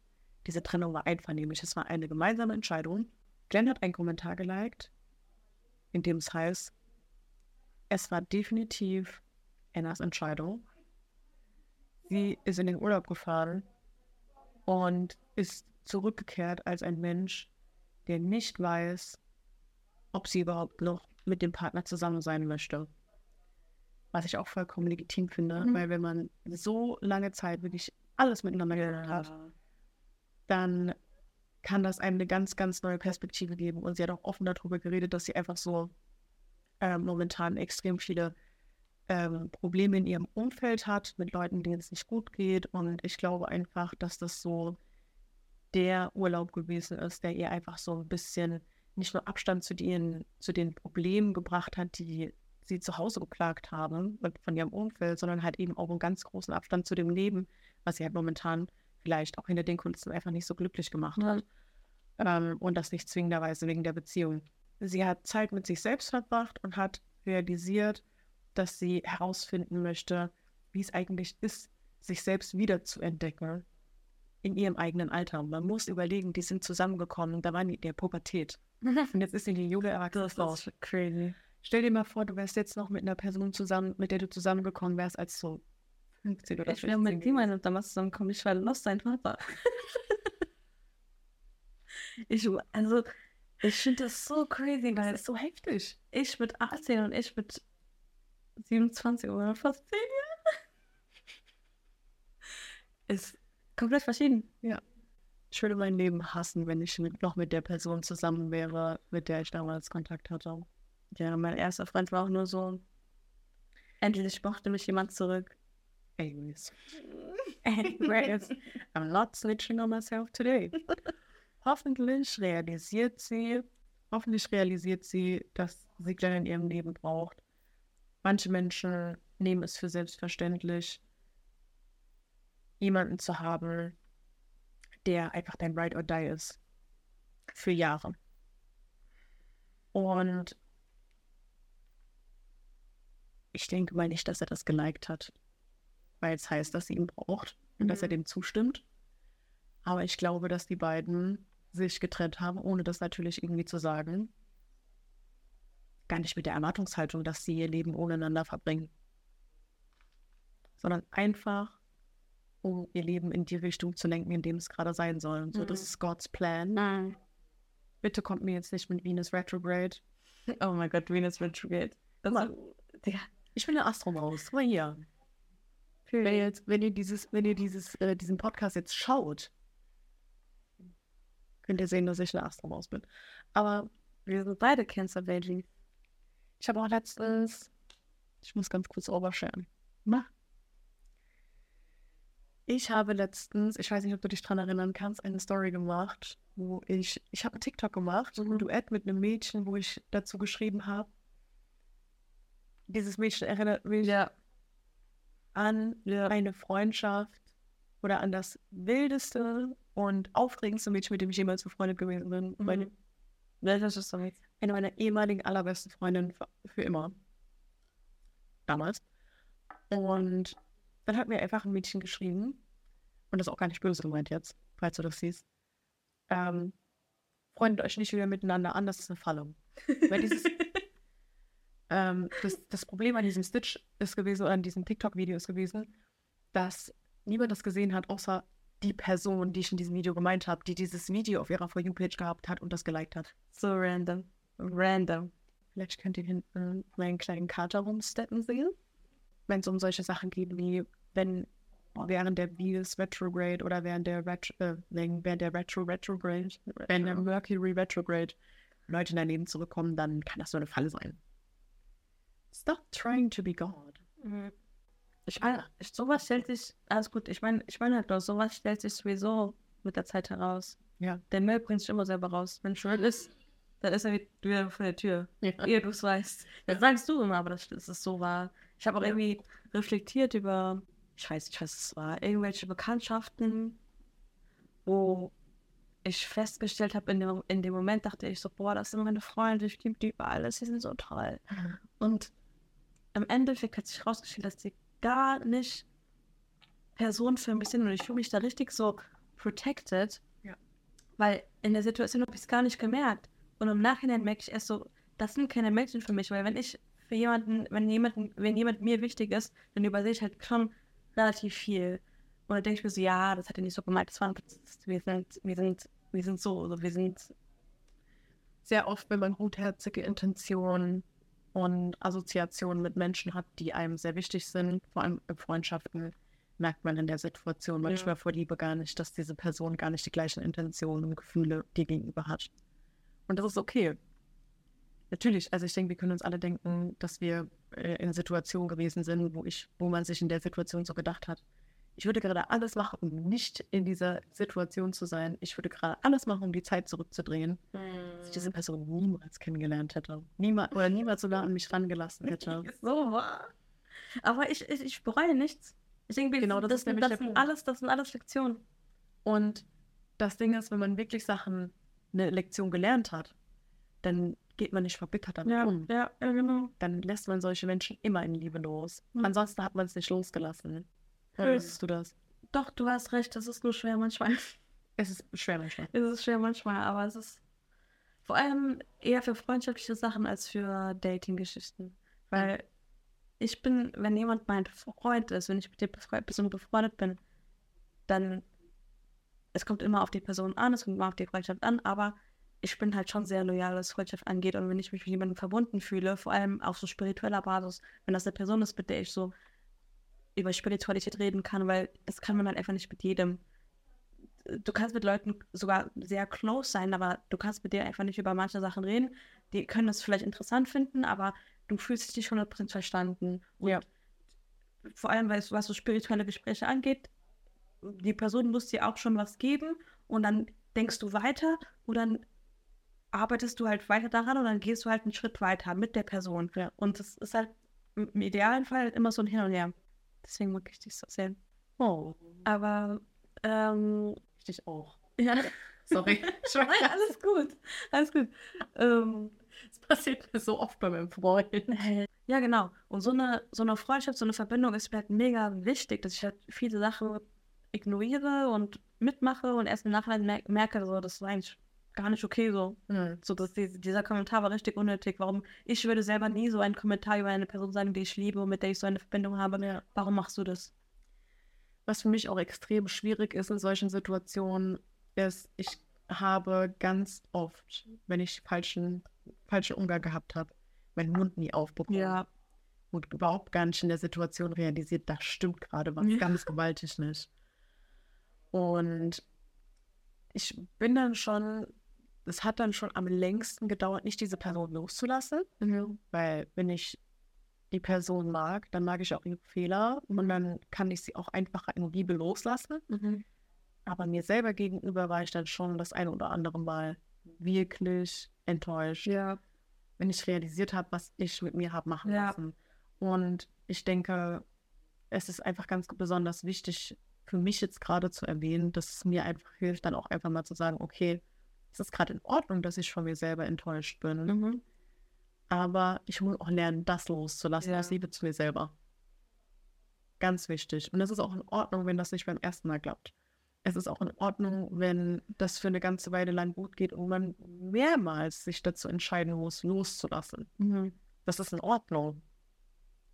diese Trennung war einvernehmlich. Es war eine gemeinsame Entscheidung. Glenn hat einen Kommentar geliked, in dem es heißt, es war definitiv Annas Entscheidung. Sie ist in den Urlaub gefahren und ist zurückgekehrt als ein Mensch, der nicht weiß, ob sie überhaupt noch mit dem Partner zusammen sein möchte. Was ich auch vollkommen legitim finde, Mhm. weil wenn man so lange Zeit wirklich alles miteinander gemacht hat, dann kann das einem eine ganz, ganz neue Perspektive geben. Und sie hat auch offen darüber geredet, dass sie einfach so ähm, momentan extrem viele ähm, Probleme in ihrem Umfeld hat, mit Leuten, denen es nicht gut geht. Und ich glaube einfach, dass das so der Urlaub gewesen ist, der ihr einfach so ein bisschen nicht nur Abstand zu den, zu den Problemen gebracht hat, die sie zu Hause geplagt haben von ihrem Umfeld, sondern halt eben auch einen ganz großen Abstand zu dem Leben, was sie halt momentan vielleicht auch hinter den Kulissen einfach nicht so glücklich gemacht hat. Ähm, und das nicht zwingenderweise wegen der Beziehung. Sie hat Zeit mit sich selbst verbracht und hat realisiert, dass sie herausfinden möchte, wie es eigentlich ist, sich selbst wieder zu entdecken in ihrem eigenen Alter. Und man muss überlegen, die sind zusammengekommen, da waren die in der Pubertät. *laughs* Und jetzt ist sie die junge Erwachsene. Das ist crazy. Stell dir mal vor, du wärst jetzt noch mit einer Person zusammen, mit der du zusammengekommen wärst, als so 15 oder Ich wäre 16 mit gewesen. jemandem damals zusammengekommen, ich war lost sein Vater. *laughs* ich, also, ich finde das so crazy, Das weil ist so heftig. ich mit 18 und ich mit 27 oder fast 10 Jahren *laughs* ist komplett verschieden. Ich würde mein Leben hassen, wenn ich noch mit der Person zusammen wäre, mit der ich damals Kontakt hatte. Ja, mein erster Freund war auch nur so, endlich mochte mich jemand zurück. Anyways. *laughs* Anyways. I'm not snitching on myself today. Hoffentlich realisiert sie, hoffentlich realisiert sie, dass sie Glenn in ihrem Leben braucht. Manche Menschen nehmen es für selbstverständlich, jemanden zu haben, der einfach dein Ride or Die ist. Für Jahre. Und ich denke mal nicht, dass er das geliked hat, weil es heißt, dass sie ihn braucht und dass er Mhm. dem zustimmt. Aber ich glaube, dass die beiden sich getrennt haben, ohne das natürlich irgendwie zu sagen. Gar nicht mit der Erwartungshaltung, dass sie ihr Leben ohne einander verbringen. Sondern einfach, um ihr Leben in die Richtung zu lenken, in dem es gerade sein soll. Und so, das Mhm. ist Gods Plan. Nein. Bitte kommt mir jetzt nicht mit Venus Retrograde. *laughs* Oh mein Gott, Venus Retrograde. Das Guck ist, Digga, Ich bin eine Astromaus. Guck mal hier. Wenn ihr, jetzt, wenn ihr, dieses, wenn ihr dieses, äh, diesen Podcast jetzt schaut, könnt ihr sehen, dass ich eine Astromaus bin. Aber wir sind beide Cancer Babies. ich habe auch letztens, ich muss ganz kurz oversharen. Mach. Ich habe letztens, ich weiß nicht, ob du dich dran erinnern kannst, eine Story gemacht, wo ich, ich habe einen TikTok gemacht, ein Mhm. Duett mit einem Mädchen, wo ich dazu geschrieben habe, dieses Mädchen erinnert mich Ja. an eine Freundschaft oder an das wildeste und aufregendste Mädchen, mit dem ich jemals befreundet gewesen bin. Mhm. Meine, Welches ist damit? eine meiner ehemaligen allerbesten Freundinnen für, für immer. Damals. Und dann hat mir einfach ein Mädchen geschrieben, und das ist auch gar nicht böse gemeint jetzt, falls du das siehst. Ähm, freundet euch nicht wieder miteinander an, das ist eine Falle. Weil dieses, *laughs* ähm, das, das Problem an diesem Stitch ist gewesen, oder an diesem TikTok-Video ist gewesen, dass niemand das gesehen hat, außer die Person, die ich in diesem Video gemeint habe, die dieses Video auf ihrer For You-Page gehabt hat und das geliked hat. So random. Random. Vielleicht könnt ihr hinten meinen kleinen Kater rumsteppen sehen. Wenn es um solche Sachen geht, wie wenn während der Venus Retrograde oder während der, Ret äh, während der Retro Retrograde, wenn der Mercury Retrograde Leute in dein Leben zurückkommen, dann kann das so eine Falle sein. Stop trying to be God. Mhm. Ich meine, sowas stellt sich, alles gut, ich meine, ich meine halt doch, sowas stellt sich sowieso mit der Zeit heraus. Ja. Der Müll bringt sich immer selber raus. Wenn Schuld ist, dann ist er wieder vor der Tür. Ja. *laughs* Ehe du es weißt. Das sagst du immer, aber das, das ist so wahr. Ich habe auch Ja. irgendwie reflektiert über, ich weiß nicht, was es war, irgendwelche Bekanntschaften, wo ich festgestellt habe, in dem, in dem Moment dachte ich so, boah, das sind meine Freunde, ich liebe die über alles, die sind so toll. *laughs* Und im Endeffekt hat sich herausgestellt, dass die gar nicht Personen für mich sind und ich fühle mich da richtig so protected. Ja. Weil in der Situation habe ich es gar nicht gemerkt. Und im Nachhinein merke ich erst so, das sind keine Menschen für mich, weil wenn ich für jemanden, wenn jemanden, wenn jemand mir wichtig ist, dann übersehe ich halt schon relativ viel. Und dann denke ich mir so, ja, das hat er nicht so gemeint, das war wir sind, wir sind, wir sind so, also wir sind Sehr oft, wenn man gutherzige Intentionen und Assoziationen mit Menschen hat, die einem sehr wichtig sind, vor allem in Freundschaften, merkt man in der Situation manchmal vor Liebe gar nicht, dass diese Person gar nicht die gleichen Intentionen und Gefühle dir gegenüber hat. Und das ist okay. Natürlich, also ich denke, wir können uns alle denken, dass wir äh, in Situationen gewesen sind, wo ich, wo man sich in der Situation so gedacht hat, ich würde gerade alles machen, um nicht in dieser Situation zu sein. Ich würde gerade alles machen, um die Zeit zurückzudrehen, dass ich diese Person niemals kennengelernt hätte. Niemals oder niemals sogar an mich rangelassen hätte. *laughs* so wahr. Aber ich, ich, ich bereue nichts. Ich denke, Genau, das, das ist das, nämlich das, der sind alles, das sind alles Lektionen. Und das Ding ist, wenn man wirklich Sachen, eine Lektion gelernt hat, dann geht man nicht verbittert damit um. ja, ja, genau. Dann lässt man solche Menschen immer in Liebe los. Mhm. Ansonsten hat man es nicht losgelassen. Siehst du das? Doch, du hast recht, das ist nur schwer manchmal. Es ist schwer manchmal. es ist schwer manchmal, aber es ist vor allem eher für freundschaftliche Sachen als für Dating-Geschichten. Weil ich bin, wenn jemand mein Freund ist, wenn ich mit der Person befreundet bin, dann es kommt immer auf die Person an, es kommt immer auf die Freundschaft an, aber ich bin halt schon sehr loyal, was Freundschaft angeht. Und wenn ich mich mit jemandem verbunden fühle, vor allem auf so spiritueller Basis, wenn das eine Person ist, mit der ich so über Spiritualität reden kann, weil das kann man halt einfach nicht mit jedem. Du kannst mit Leuten sogar sehr close sein, aber du kannst mit denen einfach nicht über manche Sachen reden. Die können das vielleicht interessant finden, aber du fühlst dich nicht 100% verstanden. Und Ja. vor allem, weil es- was so spirituelle Gespräche angeht, die Person muss dir auch schon was geben und dann denkst du weiter und dann arbeitest du halt weiter daran und dann gehst du halt einen Schritt weiter mit der Person. Ja. Und das ist halt im idealen Fall immer so ein Hin und Her. Deswegen mag ich dich so sehr. Oh, Aber, ähm, ich dich auch. ja. Sorry. *laughs* Nein, alles gut. Alles gut. Ähm, Das passiert mir so oft bei meinem Freund. ja, genau. Und so eine, so eine Freundschaft, so eine Verbindung ist mir halt mega wichtig, dass ich halt viele Sachen ignoriere und mitmache und erst im Nachhinein mer merke, so, das war eigentlich gar nicht okay so. Hm. So, dass die, dieser Kommentar war richtig unnötig. Warum? Ich würde selber nie so einen Kommentar über eine Person sagen, die ich liebe und mit der ich so eine Verbindung habe. Ja. Warum machst du das? Was für mich auch extrem schwierig ist in solchen Situationen, ist, ich habe ganz oft, wenn ich falschen, falschen Umgang gehabt habe, meinen Mund nie aufbekommen. Und überhaupt gar nicht in der Situation realisiert, da stimmt gerade was Ja. ganz gewaltig nicht. Und ich bin dann schon, es hat dann schon am längsten gedauert, nicht diese Person loszulassen, weil wenn ich die Person mag, dann mag ich auch ihre Fehler und dann kann ich sie auch einfacher in Liebe loslassen. Mhm. Aber mir selber gegenüber war ich dann schon das eine oder andere Mal wirklich enttäuscht, Ja. wenn ich realisiert habe, was ich mit mir habe machen Ja. lassen. Und ich denke, es ist einfach ganz besonders wichtig für mich jetzt gerade zu erwähnen, dass es mir einfach hilft, dann auch einfach mal zu sagen, okay, es ist gerade in Ordnung, dass ich von mir selber enttäuscht bin. Mhm. Aber ich muss auch lernen, das loszulassen Ja. aus Liebe zu mir selber. Ganz wichtig. Und es ist auch in Ordnung, wenn das nicht beim ersten Mal klappt. Es ist auch in Ordnung, wenn das für eine ganze Weile lang gut geht und man mehrmals sich dazu entscheiden muss, loszulassen. Mhm. Das ist in Ordnung.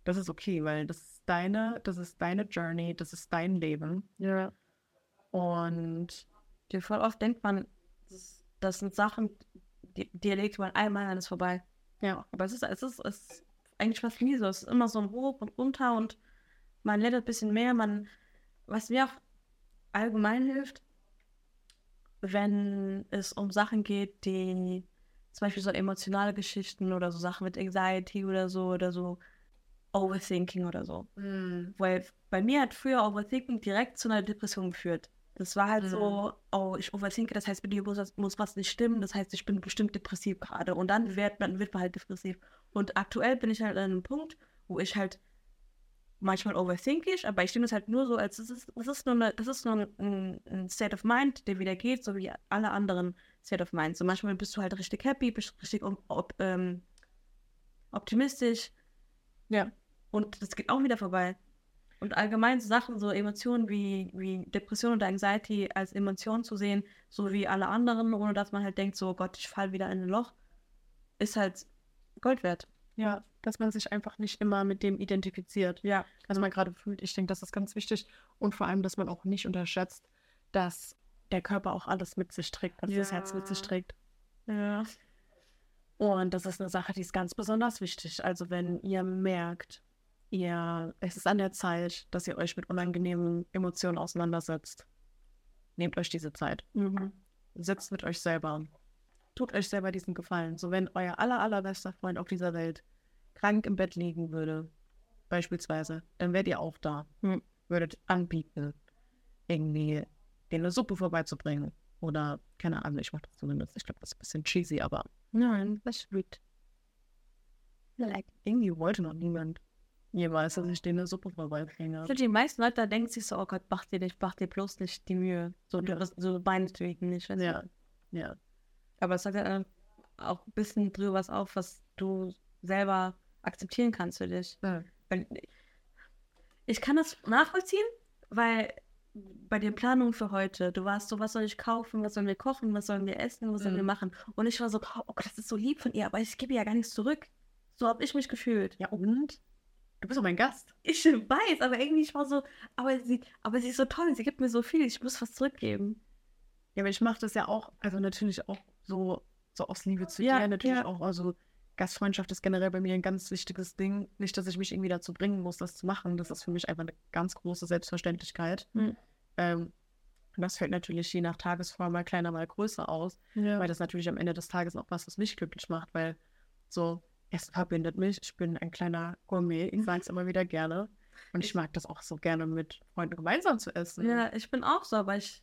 Das ist okay, weil das ist deine, das ist deine Journey, das ist dein Leben. Ja. Und Die voll oft denkt man, das, das sind Sachen, die, die erlebt man einmal, dann ist vorbei. ja, Aber es ist, es ist, es ist eigentlich fast nie so. Es ist immer so ein Hoch und runter und man lernt ein bisschen mehr. Man, was mir auch allgemein hilft, wenn es um Sachen geht, die zum Beispiel so emotionale Geschichten oder so Sachen mit Anxiety oder so oder so Overthinking oder so. mm, Weil bei mir hat früher Overthinking direkt zu einer Depression geführt. Das war halt Mhm. so, oh, ich overthinke, das heißt, mit mir muss, was- muss was nicht stimmen, das heißt, ich bin bestimmt depressiv gerade. Und dann wird man, wird man halt depressiv. Und aktuell bin ich halt an einem Punkt, wo ich halt manchmal overthinke ich, aber ich nehme es halt nur so, als es ist, das ist nur, eine, das ist nur ein, ein State of Mind, der wieder geht, so wie alle anderen State of Mind. So manchmal bist du halt richtig happy, bist richtig op, op, ähm, optimistisch, ja, und das geht auch wieder vorbei. Und allgemein so Sachen, so Emotionen wie, wie Depression oder Anxiety als Emotion zu sehen, so wie alle anderen, ohne dass man halt denkt, so "Oh Gott, ich fall wieder in ein Loch, ist halt Gold wert. ja, dass man sich einfach nicht immer mit dem identifiziert. Ja. Also man gerade fühlt, ich denke, das ist ganz wichtig. Und vor allem, dass man auch nicht unterschätzt, dass der Körper auch alles mit sich trägt, was das Herz mit sich Ja. trägt. Ja. Und das ist eine Sache, die ist ganz besonders wichtig. Also wenn ihr merkt, ihr, es ist an der Zeit, dass ihr euch mit unangenehmen Emotionen auseinandersetzt, nehmt euch diese Zeit. Mhm. Sitzt mit euch selber. Tut euch selber diesen Gefallen. So wenn euer aller, allerbester Freund auf dieser Welt krank im Bett liegen würde, beispielsweise, dann wärt ihr auch da. Mhm. Würdet anbieten, irgendwie denen eine Suppe vorbeizubringen. Oder, keine Ahnung, ich mach das zumindest. Ich glaube, das ist ein bisschen cheesy, aber Nein, das ist gut. Like. irgendwie wollte noch niemand jemals, dass ich denen eine Suppe vorbeibringe. Finde, die meisten Leute da denken sich so, oh Gott, mach dir nicht, mach dir bloß nicht die Mühe. So, Ja. das, so meinetwegen nicht. weißt du? Ja, ja. Aber es sagt ja auch ein bisschen drüber was auf, was du selber akzeptieren kannst für dich. ja. Ich kann das nachvollziehen, weil bei den Planungen für heute, du warst so, was soll ich kaufen, was sollen wir kochen, was sollen wir essen, was sollen wir Mhm. machen? Und ich war so, oh Gott, das ist so lieb von ihr, aber ich gebe ihr ja gar nichts zurück. So habe ich mich gefühlt. Ja, und? Du bist doch mein Gast. Ich weiß, aber irgendwie ich war so, aber sie, aber sie ist so toll, sie gibt mir so viel, ich muss was zurückgeben. Ja, aber ich mache das ja auch, also natürlich auch so, so aus Liebe zu Ja, dir, natürlich ja. auch, also Gastfreundschaft ist generell bei mir ein ganz wichtiges Ding. Nicht, dass ich mich irgendwie dazu bringen muss, das zu machen. Das ist für mich einfach eine ganz große Selbstverständlichkeit. Mhm. Ähm, und das fällt natürlich je nach Tagesform mal kleiner, mal größer aus, Ja. weil das natürlich am Ende des Tages auch was, was mich glücklich macht, weil so, Essen verbindet mich. Ich bin ein kleiner Gourmet, ich sage es immer wieder gerne. Und ich mag das auch so gerne mit Freunden gemeinsam zu essen. ja, ich bin auch so, aber ich.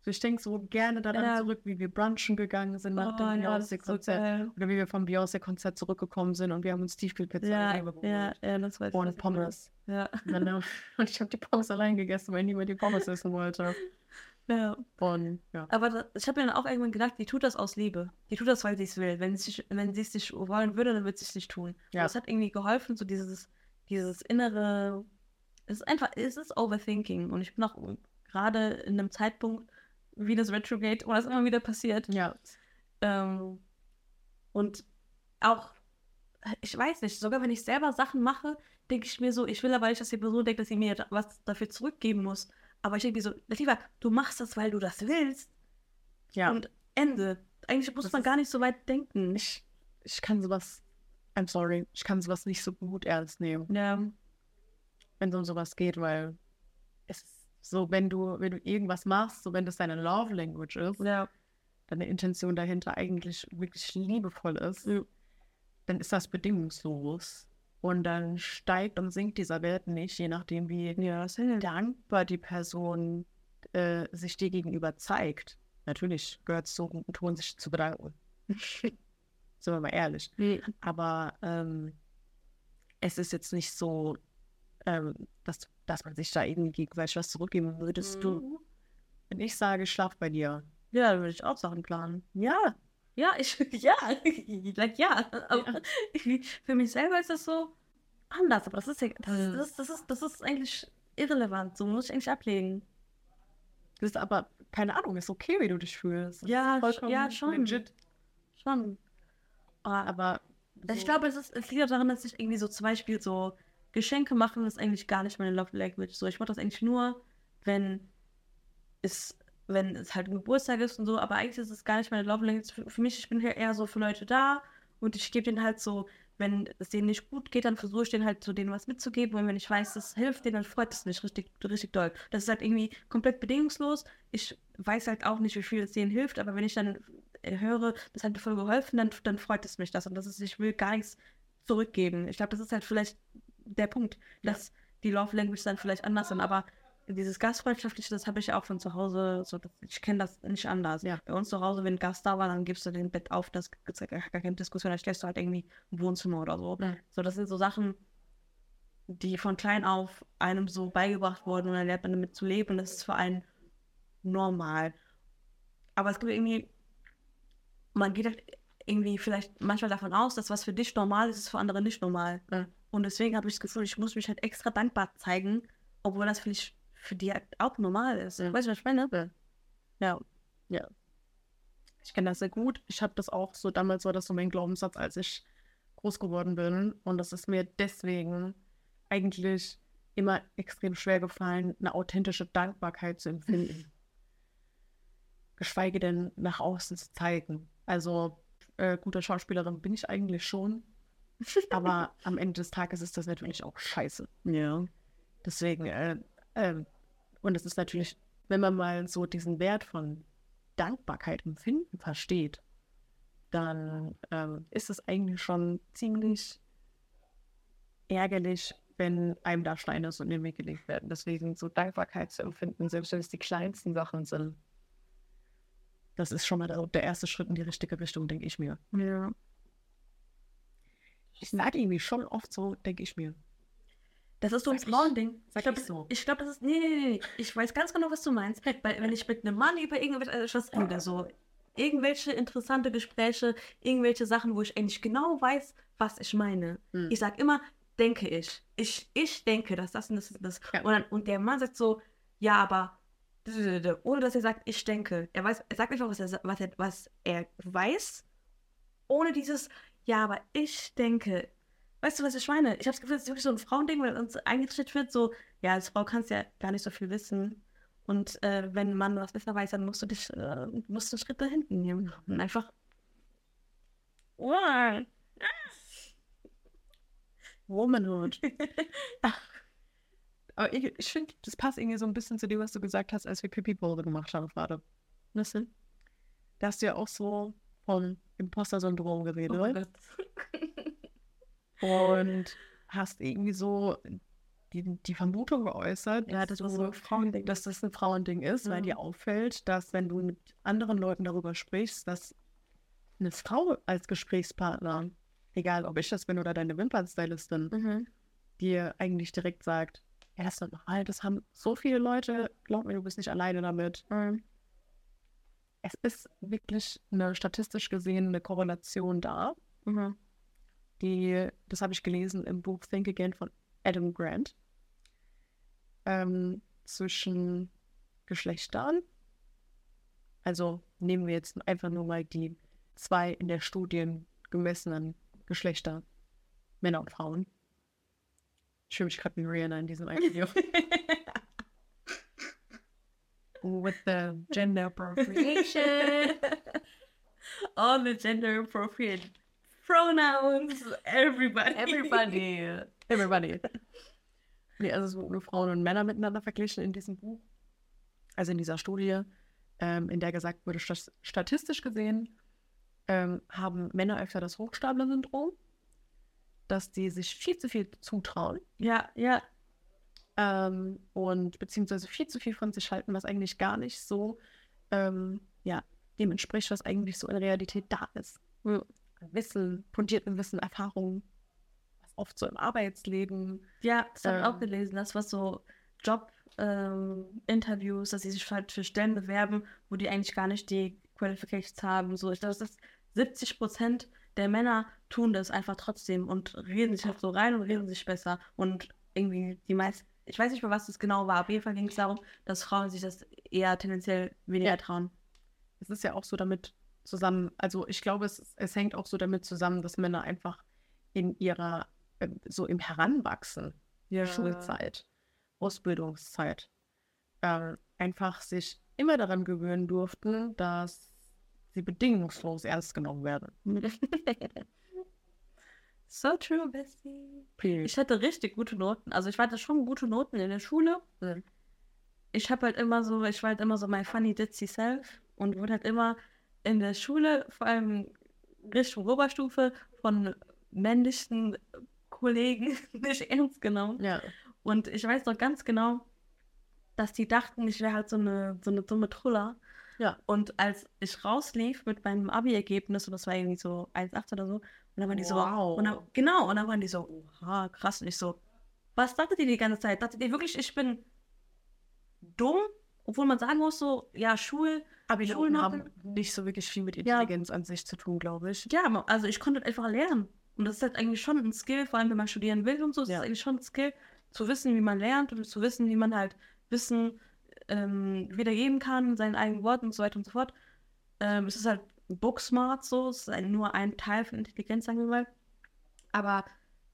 So, ich denke so gerne daran Ja. zurück, wie wir brunchen gegangen sind nach Oh, dem ja, so Beyoncé-Konzert. geil. oder wie wir vom Beyoncé-Konzert zurückgekommen sind und wir haben uns Tiefkühlpizza Ja, ja, ja, das weiß ich. und ich Pommes. meine. Genau. *laughs* Und ich habe die Pommes allein gegessen, weil niemand die Pommes essen wollte. Ja. Und ja. Aber da, ich habe mir dann auch irgendwann gedacht, die tut das aus Liebe. Die tut das, weil sie es will. Wenn sie wenn sie es nicht wollen würde, dann wird sie es nicht tun. Ja. Das hat irgendwie geholfen, so dieses, dieses innere. Es ist einfach, es ist Overthinking. Und ich bin auch gerade in einem Zeitpunkt wie das Retrograde, wo das immer wieder passiert. Ja. Ähm, und auch, ich weiß nicht, sogar wenn ich selber Sachen mache, denke ich mir so, ich will aber nicht, dass die Person denkt, dass sie mir was dafür zurückgeben muss. Aber ich denke mir so, Latifa, du machst das, weil du das willst. Ja. Und Ende. Eigentlich muss Das man gar nicht so weit denken. ich, ich kann sowas, I'm sorry, ich kann sowas nicht so gut ernst nehmen, Ja. wenn es um sowas geht, weil es ist so, wenn du, wenn du irgendwas machst, so wenn das deine Love Language ist, Ja. deine Intention dahinter eigentlich wirklich liebevoll ist, Ja. dann ist das bedingungslos. Und dann steigt und sinkt dieser Wert nicht, je nachdem, wie Ja, hilft. dankbar die Person äh, sich dir gegenüber zeigt. Natürlich gehört es zum guten Ton, sich zu bedanken. *laughs* Sind wir mal ehrlich. Nee. Aber ähm, es ist jetzt nicht so, ähm, dass, dass man sich da irgendwie gegenseitig was zurückgeben würdest. Du, wenn ich sage, ich schlaf bei dir. Ja, dann würde ich auch Sachen planen. Ja, Ja, ich, *laughs* ja, *laughs* like, ja. Aber *laughs* für mich selber ist das so anders. Aber das ist ja, das, Mhm. das, das, ist, das ist eigentlich irrelevant. So muss ich eigentlich ablegen. das ist aber, keine Ahnung, ist okay, wie du dich fühlst. Das Ja, ist vollkommen ja, schon. Legit. Schon. Aber Aber ich so- glaube, es, ist, es liegt auch daran, dass ich irgendwie so zum Beispiel so Geschenke machen ist eigentlich gar nicht meine Love Language. So, ich mache das eigentlich nur, wenn es, wenn es halt ein Geburtstag ist und so, aber eigentlich ist es gar nicht meine Love Language. Für, für mich, ich bin hier eher so für Leute da und ich gebe denen halt so, wenn es denen nicht gut geht, dann versuche ich denen halt so denen was mitzugeben. Und wenn ich weiß, das hilft denen, dann freut es mich richtig, richtig doll. Das ist halt irgendwie komplett bedingungslos. Ich weiß halt auch nicht, wie viel es denen hilft, aber wenn ich dann äh, höre, das hat mir voll geholfen, dann, dann freut es mich das. Und das ist, ich will gar nichts zurückgeben. Ich glaube, das ist halt vielleicht der Punkt, dass die Love Language dann vielleicht anders sind. Aber dieses Gastfreundschaftliche, das habe ich auch von zu Hause, so, ich kenne das nicht anders. Ja. Bei uns zu Hause, wenn ein Gast da war, dann gibst du den Bett auf, das gibt gar keine Diskussion, dann stellst du halt irgendwie ein Wohnzimmer oder so. Ja. So, das sind so Sachen, die von klein auf einem so beigebracht wurden und dann lernt man damit zu leben und das ist für einen normal. Aber es gibt irgendwie, man geht halt irgendwie vielleicht manchmal davon aus, dass was für dich normal ist, ist für andere nicht normal. Ja. Und deswegen habe ich das Gefühl, ich muss mich halt extra dankbar zeigen, obwohl das vielleicht für die halt auch normal ist. Ja. Weißt du, was ich meine? Ja. Ja. Ich kenne das sehr gut. Ich habe das auch so damals war das so mein Glaubenssatz, als ich groß geworden bin. Und das ist mir deswegen eigentlich immer extrem schwer gefallen, eine authentische Dankbarkeit zu empfinden. *laughs* Geschweige denn nach außen zu zeigen. Also äh, gute Schauspielerin bin ich eigentlich schon. Aber *laughs* am Ende des Tages ist das natürlich auch scheiße. Ja. Deswegen, äh, ähm, und es ist natürlich, wenn man mal so diesen Wert von Dankbarkeit empfinden versteht, dann ähm, ist es eigentlich schon ziemlich ärgerlich, wenn einem da Steine so in den Weg gelegt werden. Deswegen so Dankbarkeit zu empfinden, selbst wenn es die kleinsten Sachen sind, das ist schon mal der, der erste Schritt in die richtige Richtung, denke ich mir. Ja. Ich sage irgendwie schon oft so, denke ich mir. Das ist so ein Frauending. sag Ich glaube, ich so. ich glaub, das ist. Nee, nee, nee. Ich weiß ganz genau, was du meinst. *laughs* Weil, wenn ich mit einem Mann über irgendetwas rede, so irgendwelche interessante Gespräche, irgendwelche Sachen, wo ich eigentlich genau weiß, was ich meine. Hm. Ich sag immer, denke ich. Ich, ich denke, dass das und das und das. Ja. Und, dann, und der Mann sagt so, ja, aber ohne dass er sagt, ich denke. Er weiß, er sagt einfach, was er, was er, was er weiß, ohne dieses, ja, aber ich denke. Weißt du, was ich meine? Ich habe das Gefühl, es ist wirklich so ein Frauending, weil uns eingetrichtert wird, so, ja, als Frau kannst du ja gar nicht so viel wissen. Und äh, wenn ein Mann was besser weiß, dann musst du dich, äh, musst du einen Schritt da hinten nehmen. Und einfach. Wow. *laughs* Womanhood. *laughs* Aber ich, ich finde, das passt irgendwie so ein bisschen zu dem, was du gesagt hast, als wir Pipi Pose gemacht haben gerade. Was denn? Da hast du ja auch so vom Imposter-Syndrom geredet. Oh Gott. *laughs* und hast irgendwie so die, die Vermutung geäußert, Ja, dass, das so ein Frauending. dass das ein Frauending ist, weil Ja. dir auffällt, dass wenn du mit anderen Leuten darüber sprichst, dass eine Frau als Gesprächspartner, egal ob ich das bin oder deine Wimpernstylistin, Mhm. dir eigentlich direkt sagt, ja, das ist normal, das haben so viele Leute, glaub mir, du bist nicht alleine damit. Mhm. Es ist wirklich eine statistisch gesehen eine Korrelation da, Mhm. Die, das habe ich gelesen im Buch Think Again von Adam Grant, ähm, zwischen Geschlechtern. Also nehmen wir jetzt einfach nur mal die zwei in der Studien gemessenen Geschlechter, Männer und Frauen. Ich fühle mich gerade wie Rihanna in diesem einen Video. *laughs* With the gender *laughs* appropriation. All the gender appropriate pronouns, everybody. Everybody. Everybody. *laughs* Nee, also es wurden nur Frauen und Männer miteinander verglichen in diesem Buch. Also in dieser Studie, ähm, in der gesagt wurde, statistisch gesehen ähm, haben Männer öfter das Hochstapler-Syndrom, dass die sich viel zu viel zutrauen Ja, ja. ähm, und beziehungsweise viel zu viel von sich halten, was eigentlich gar nicht so ähm, ja, dem entspricht, was eigentlich so in Realität da ist. Wissen, fundierten Wissen, Erfahrungen, was oft so im Arbeitsleben Ja, das habe ich auch Ähm. gelesen, das was so Job ähm, dass sie sich halt für Stellen bewerben, wo die eigentlich gar nicht die Qualifications haben. So, ich glaube, das ist 70 Prozent der Männer tun das einfach trotzdem und reden sich halt so rein und reden sich besser. Und irgendwie die meisten, ich weiß nicht mehr, was das genau war, auf jeden Fall ging es darum, dass Frauen sich das eher tendenziell weniger Ja. trauen. es ist ja auch so damit zusammen, also ich glaube, es, es hängt auch so damit zusammen, dass Männer einfach in ihrer äh, so im Heranwachsen, Ja. Schulzeit, Ausbildungszeit, ähm, einfach sich immer daran gewöhnen durften, dass sie bedingungslos ernst genommen werden. *laughs* so true, Bestie. Ich hatte richtig gute Noten. Also ich hatte schon gute Noten in der Schule. Mhm. Ich habe halt immer so, ich war halt immer so mein funny ditzy self und wurde halt immer in der Schule, vor allem Richtung Oberstufe, von männlichen Kollegen *laughs* nicht ernst genommen. ja. Und ich weiß noch ganz genau, dass die dachten, ich wäre halt so eine, so eine dumme Truller. Ja. Und als ich rauslief mit meinem Abi-Ergebnis, und das war irgendwie so 1,8 oder so, und dann waren die so, Wow. und dann, genau, und dann waren die so, oha, krass, und ich so, was dachtet ihr die ganze Zeit? Dachtet ihr wirklich, ich bin dumm? Obwohl man sagen muss, so, ja, Schul, Abi-Noten Schulnoten- haben nicht so wirklich viel mit Ja. Intelligenz an sich zu tun, glaube ich. ja, also ich konnte einfach lernen. Und das ist halt eigentlich schon ein Skill, vor allem wenn man studieren will und so, ist Ja. es eigentlich schon ein Skill, zu wissen, wie man lernt und zu wissen, wie man halt Wissen ähm, wiedergeben kann, in seinen eigenen Worten und so weiter und so fort. Ähm, es ist halt booksmart so, es ist ein, nur ein Teil von Intelligenz, sagen wir mal. Aber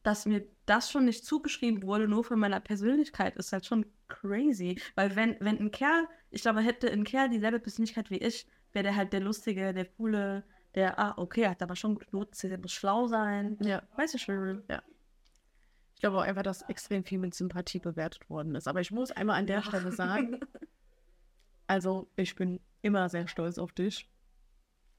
dass mir das schon nicht zugeschrieben wurde, nur von meiner Persönlichkeit, ist halt schon crazy. Weil wenn, wenn ein Kerl, ich glaube, hätte ein Kerl dieselbe Persönlichkeit wie ich, wäre der halt der Lustige, der Coole, der, ah, okay, hat aber schon gute Noten, der muss schlau sein. Ja. Weiß ich schon. Ich glaube auch einfach, dass extrem viel mit Sympathie bewertet worden ist. Aber ich muss einmal an der Stelle *laughs* sagen, also ich bin immer sehr stolz auf dich.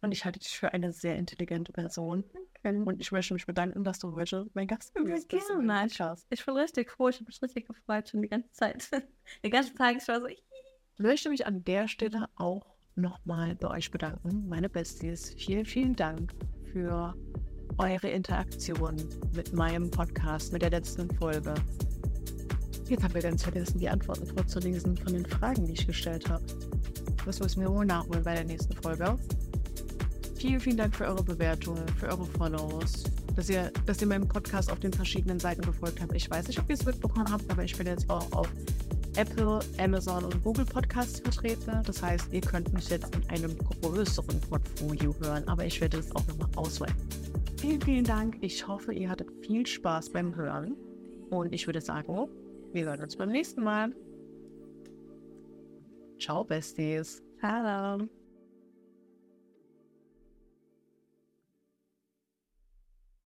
Und ich halte dich für eine sehr intelligente Person. Und ich möchte mich bedanken, dass du heute mein Gast Ja, bist. Ein gerne. Podcast. Ich bin richtig froh, ich habe mich richtig gefreut schon die ganze Zeit. *laughs* Den ganzen Tag, ich war so, Ich möchte mich an der Stelle auch nochmal bei euch bedanken, meine Besties. Vielen, vielen Dank für eure Interaktion mit meinem Podcast, mit der letzten Folge. Jetzt haben wir ganz vergessen, die Antworten vorzulesen von den Fragen, die ich gestellt habe. Das müssen wir wohl nachholen bei der nächsten Folge. Vielen, vielen Dank für eure Bewertungen, für eure Follows, dass ihr, dass ihr meinem Podcast auf den verschiedenen Seiten gefolgt habt. Ich weiß nicht, ob ihr es mitbekommen habt, aber ich bin jetzt auch auf Apple, Amazon und Google Podcasts vertreten. Das heißt, ihr könnt mich jetzt in einem größeren Portfolio hören, aber ich werde es auch nochmal ausweiten. Vielen, vielen Dank. Ich hoffe, ihr hattet viel Spaß beim Hören. Und ich würde sagen, wir hören uns beim nächsten Mal. Ciao, Besties. Hallo.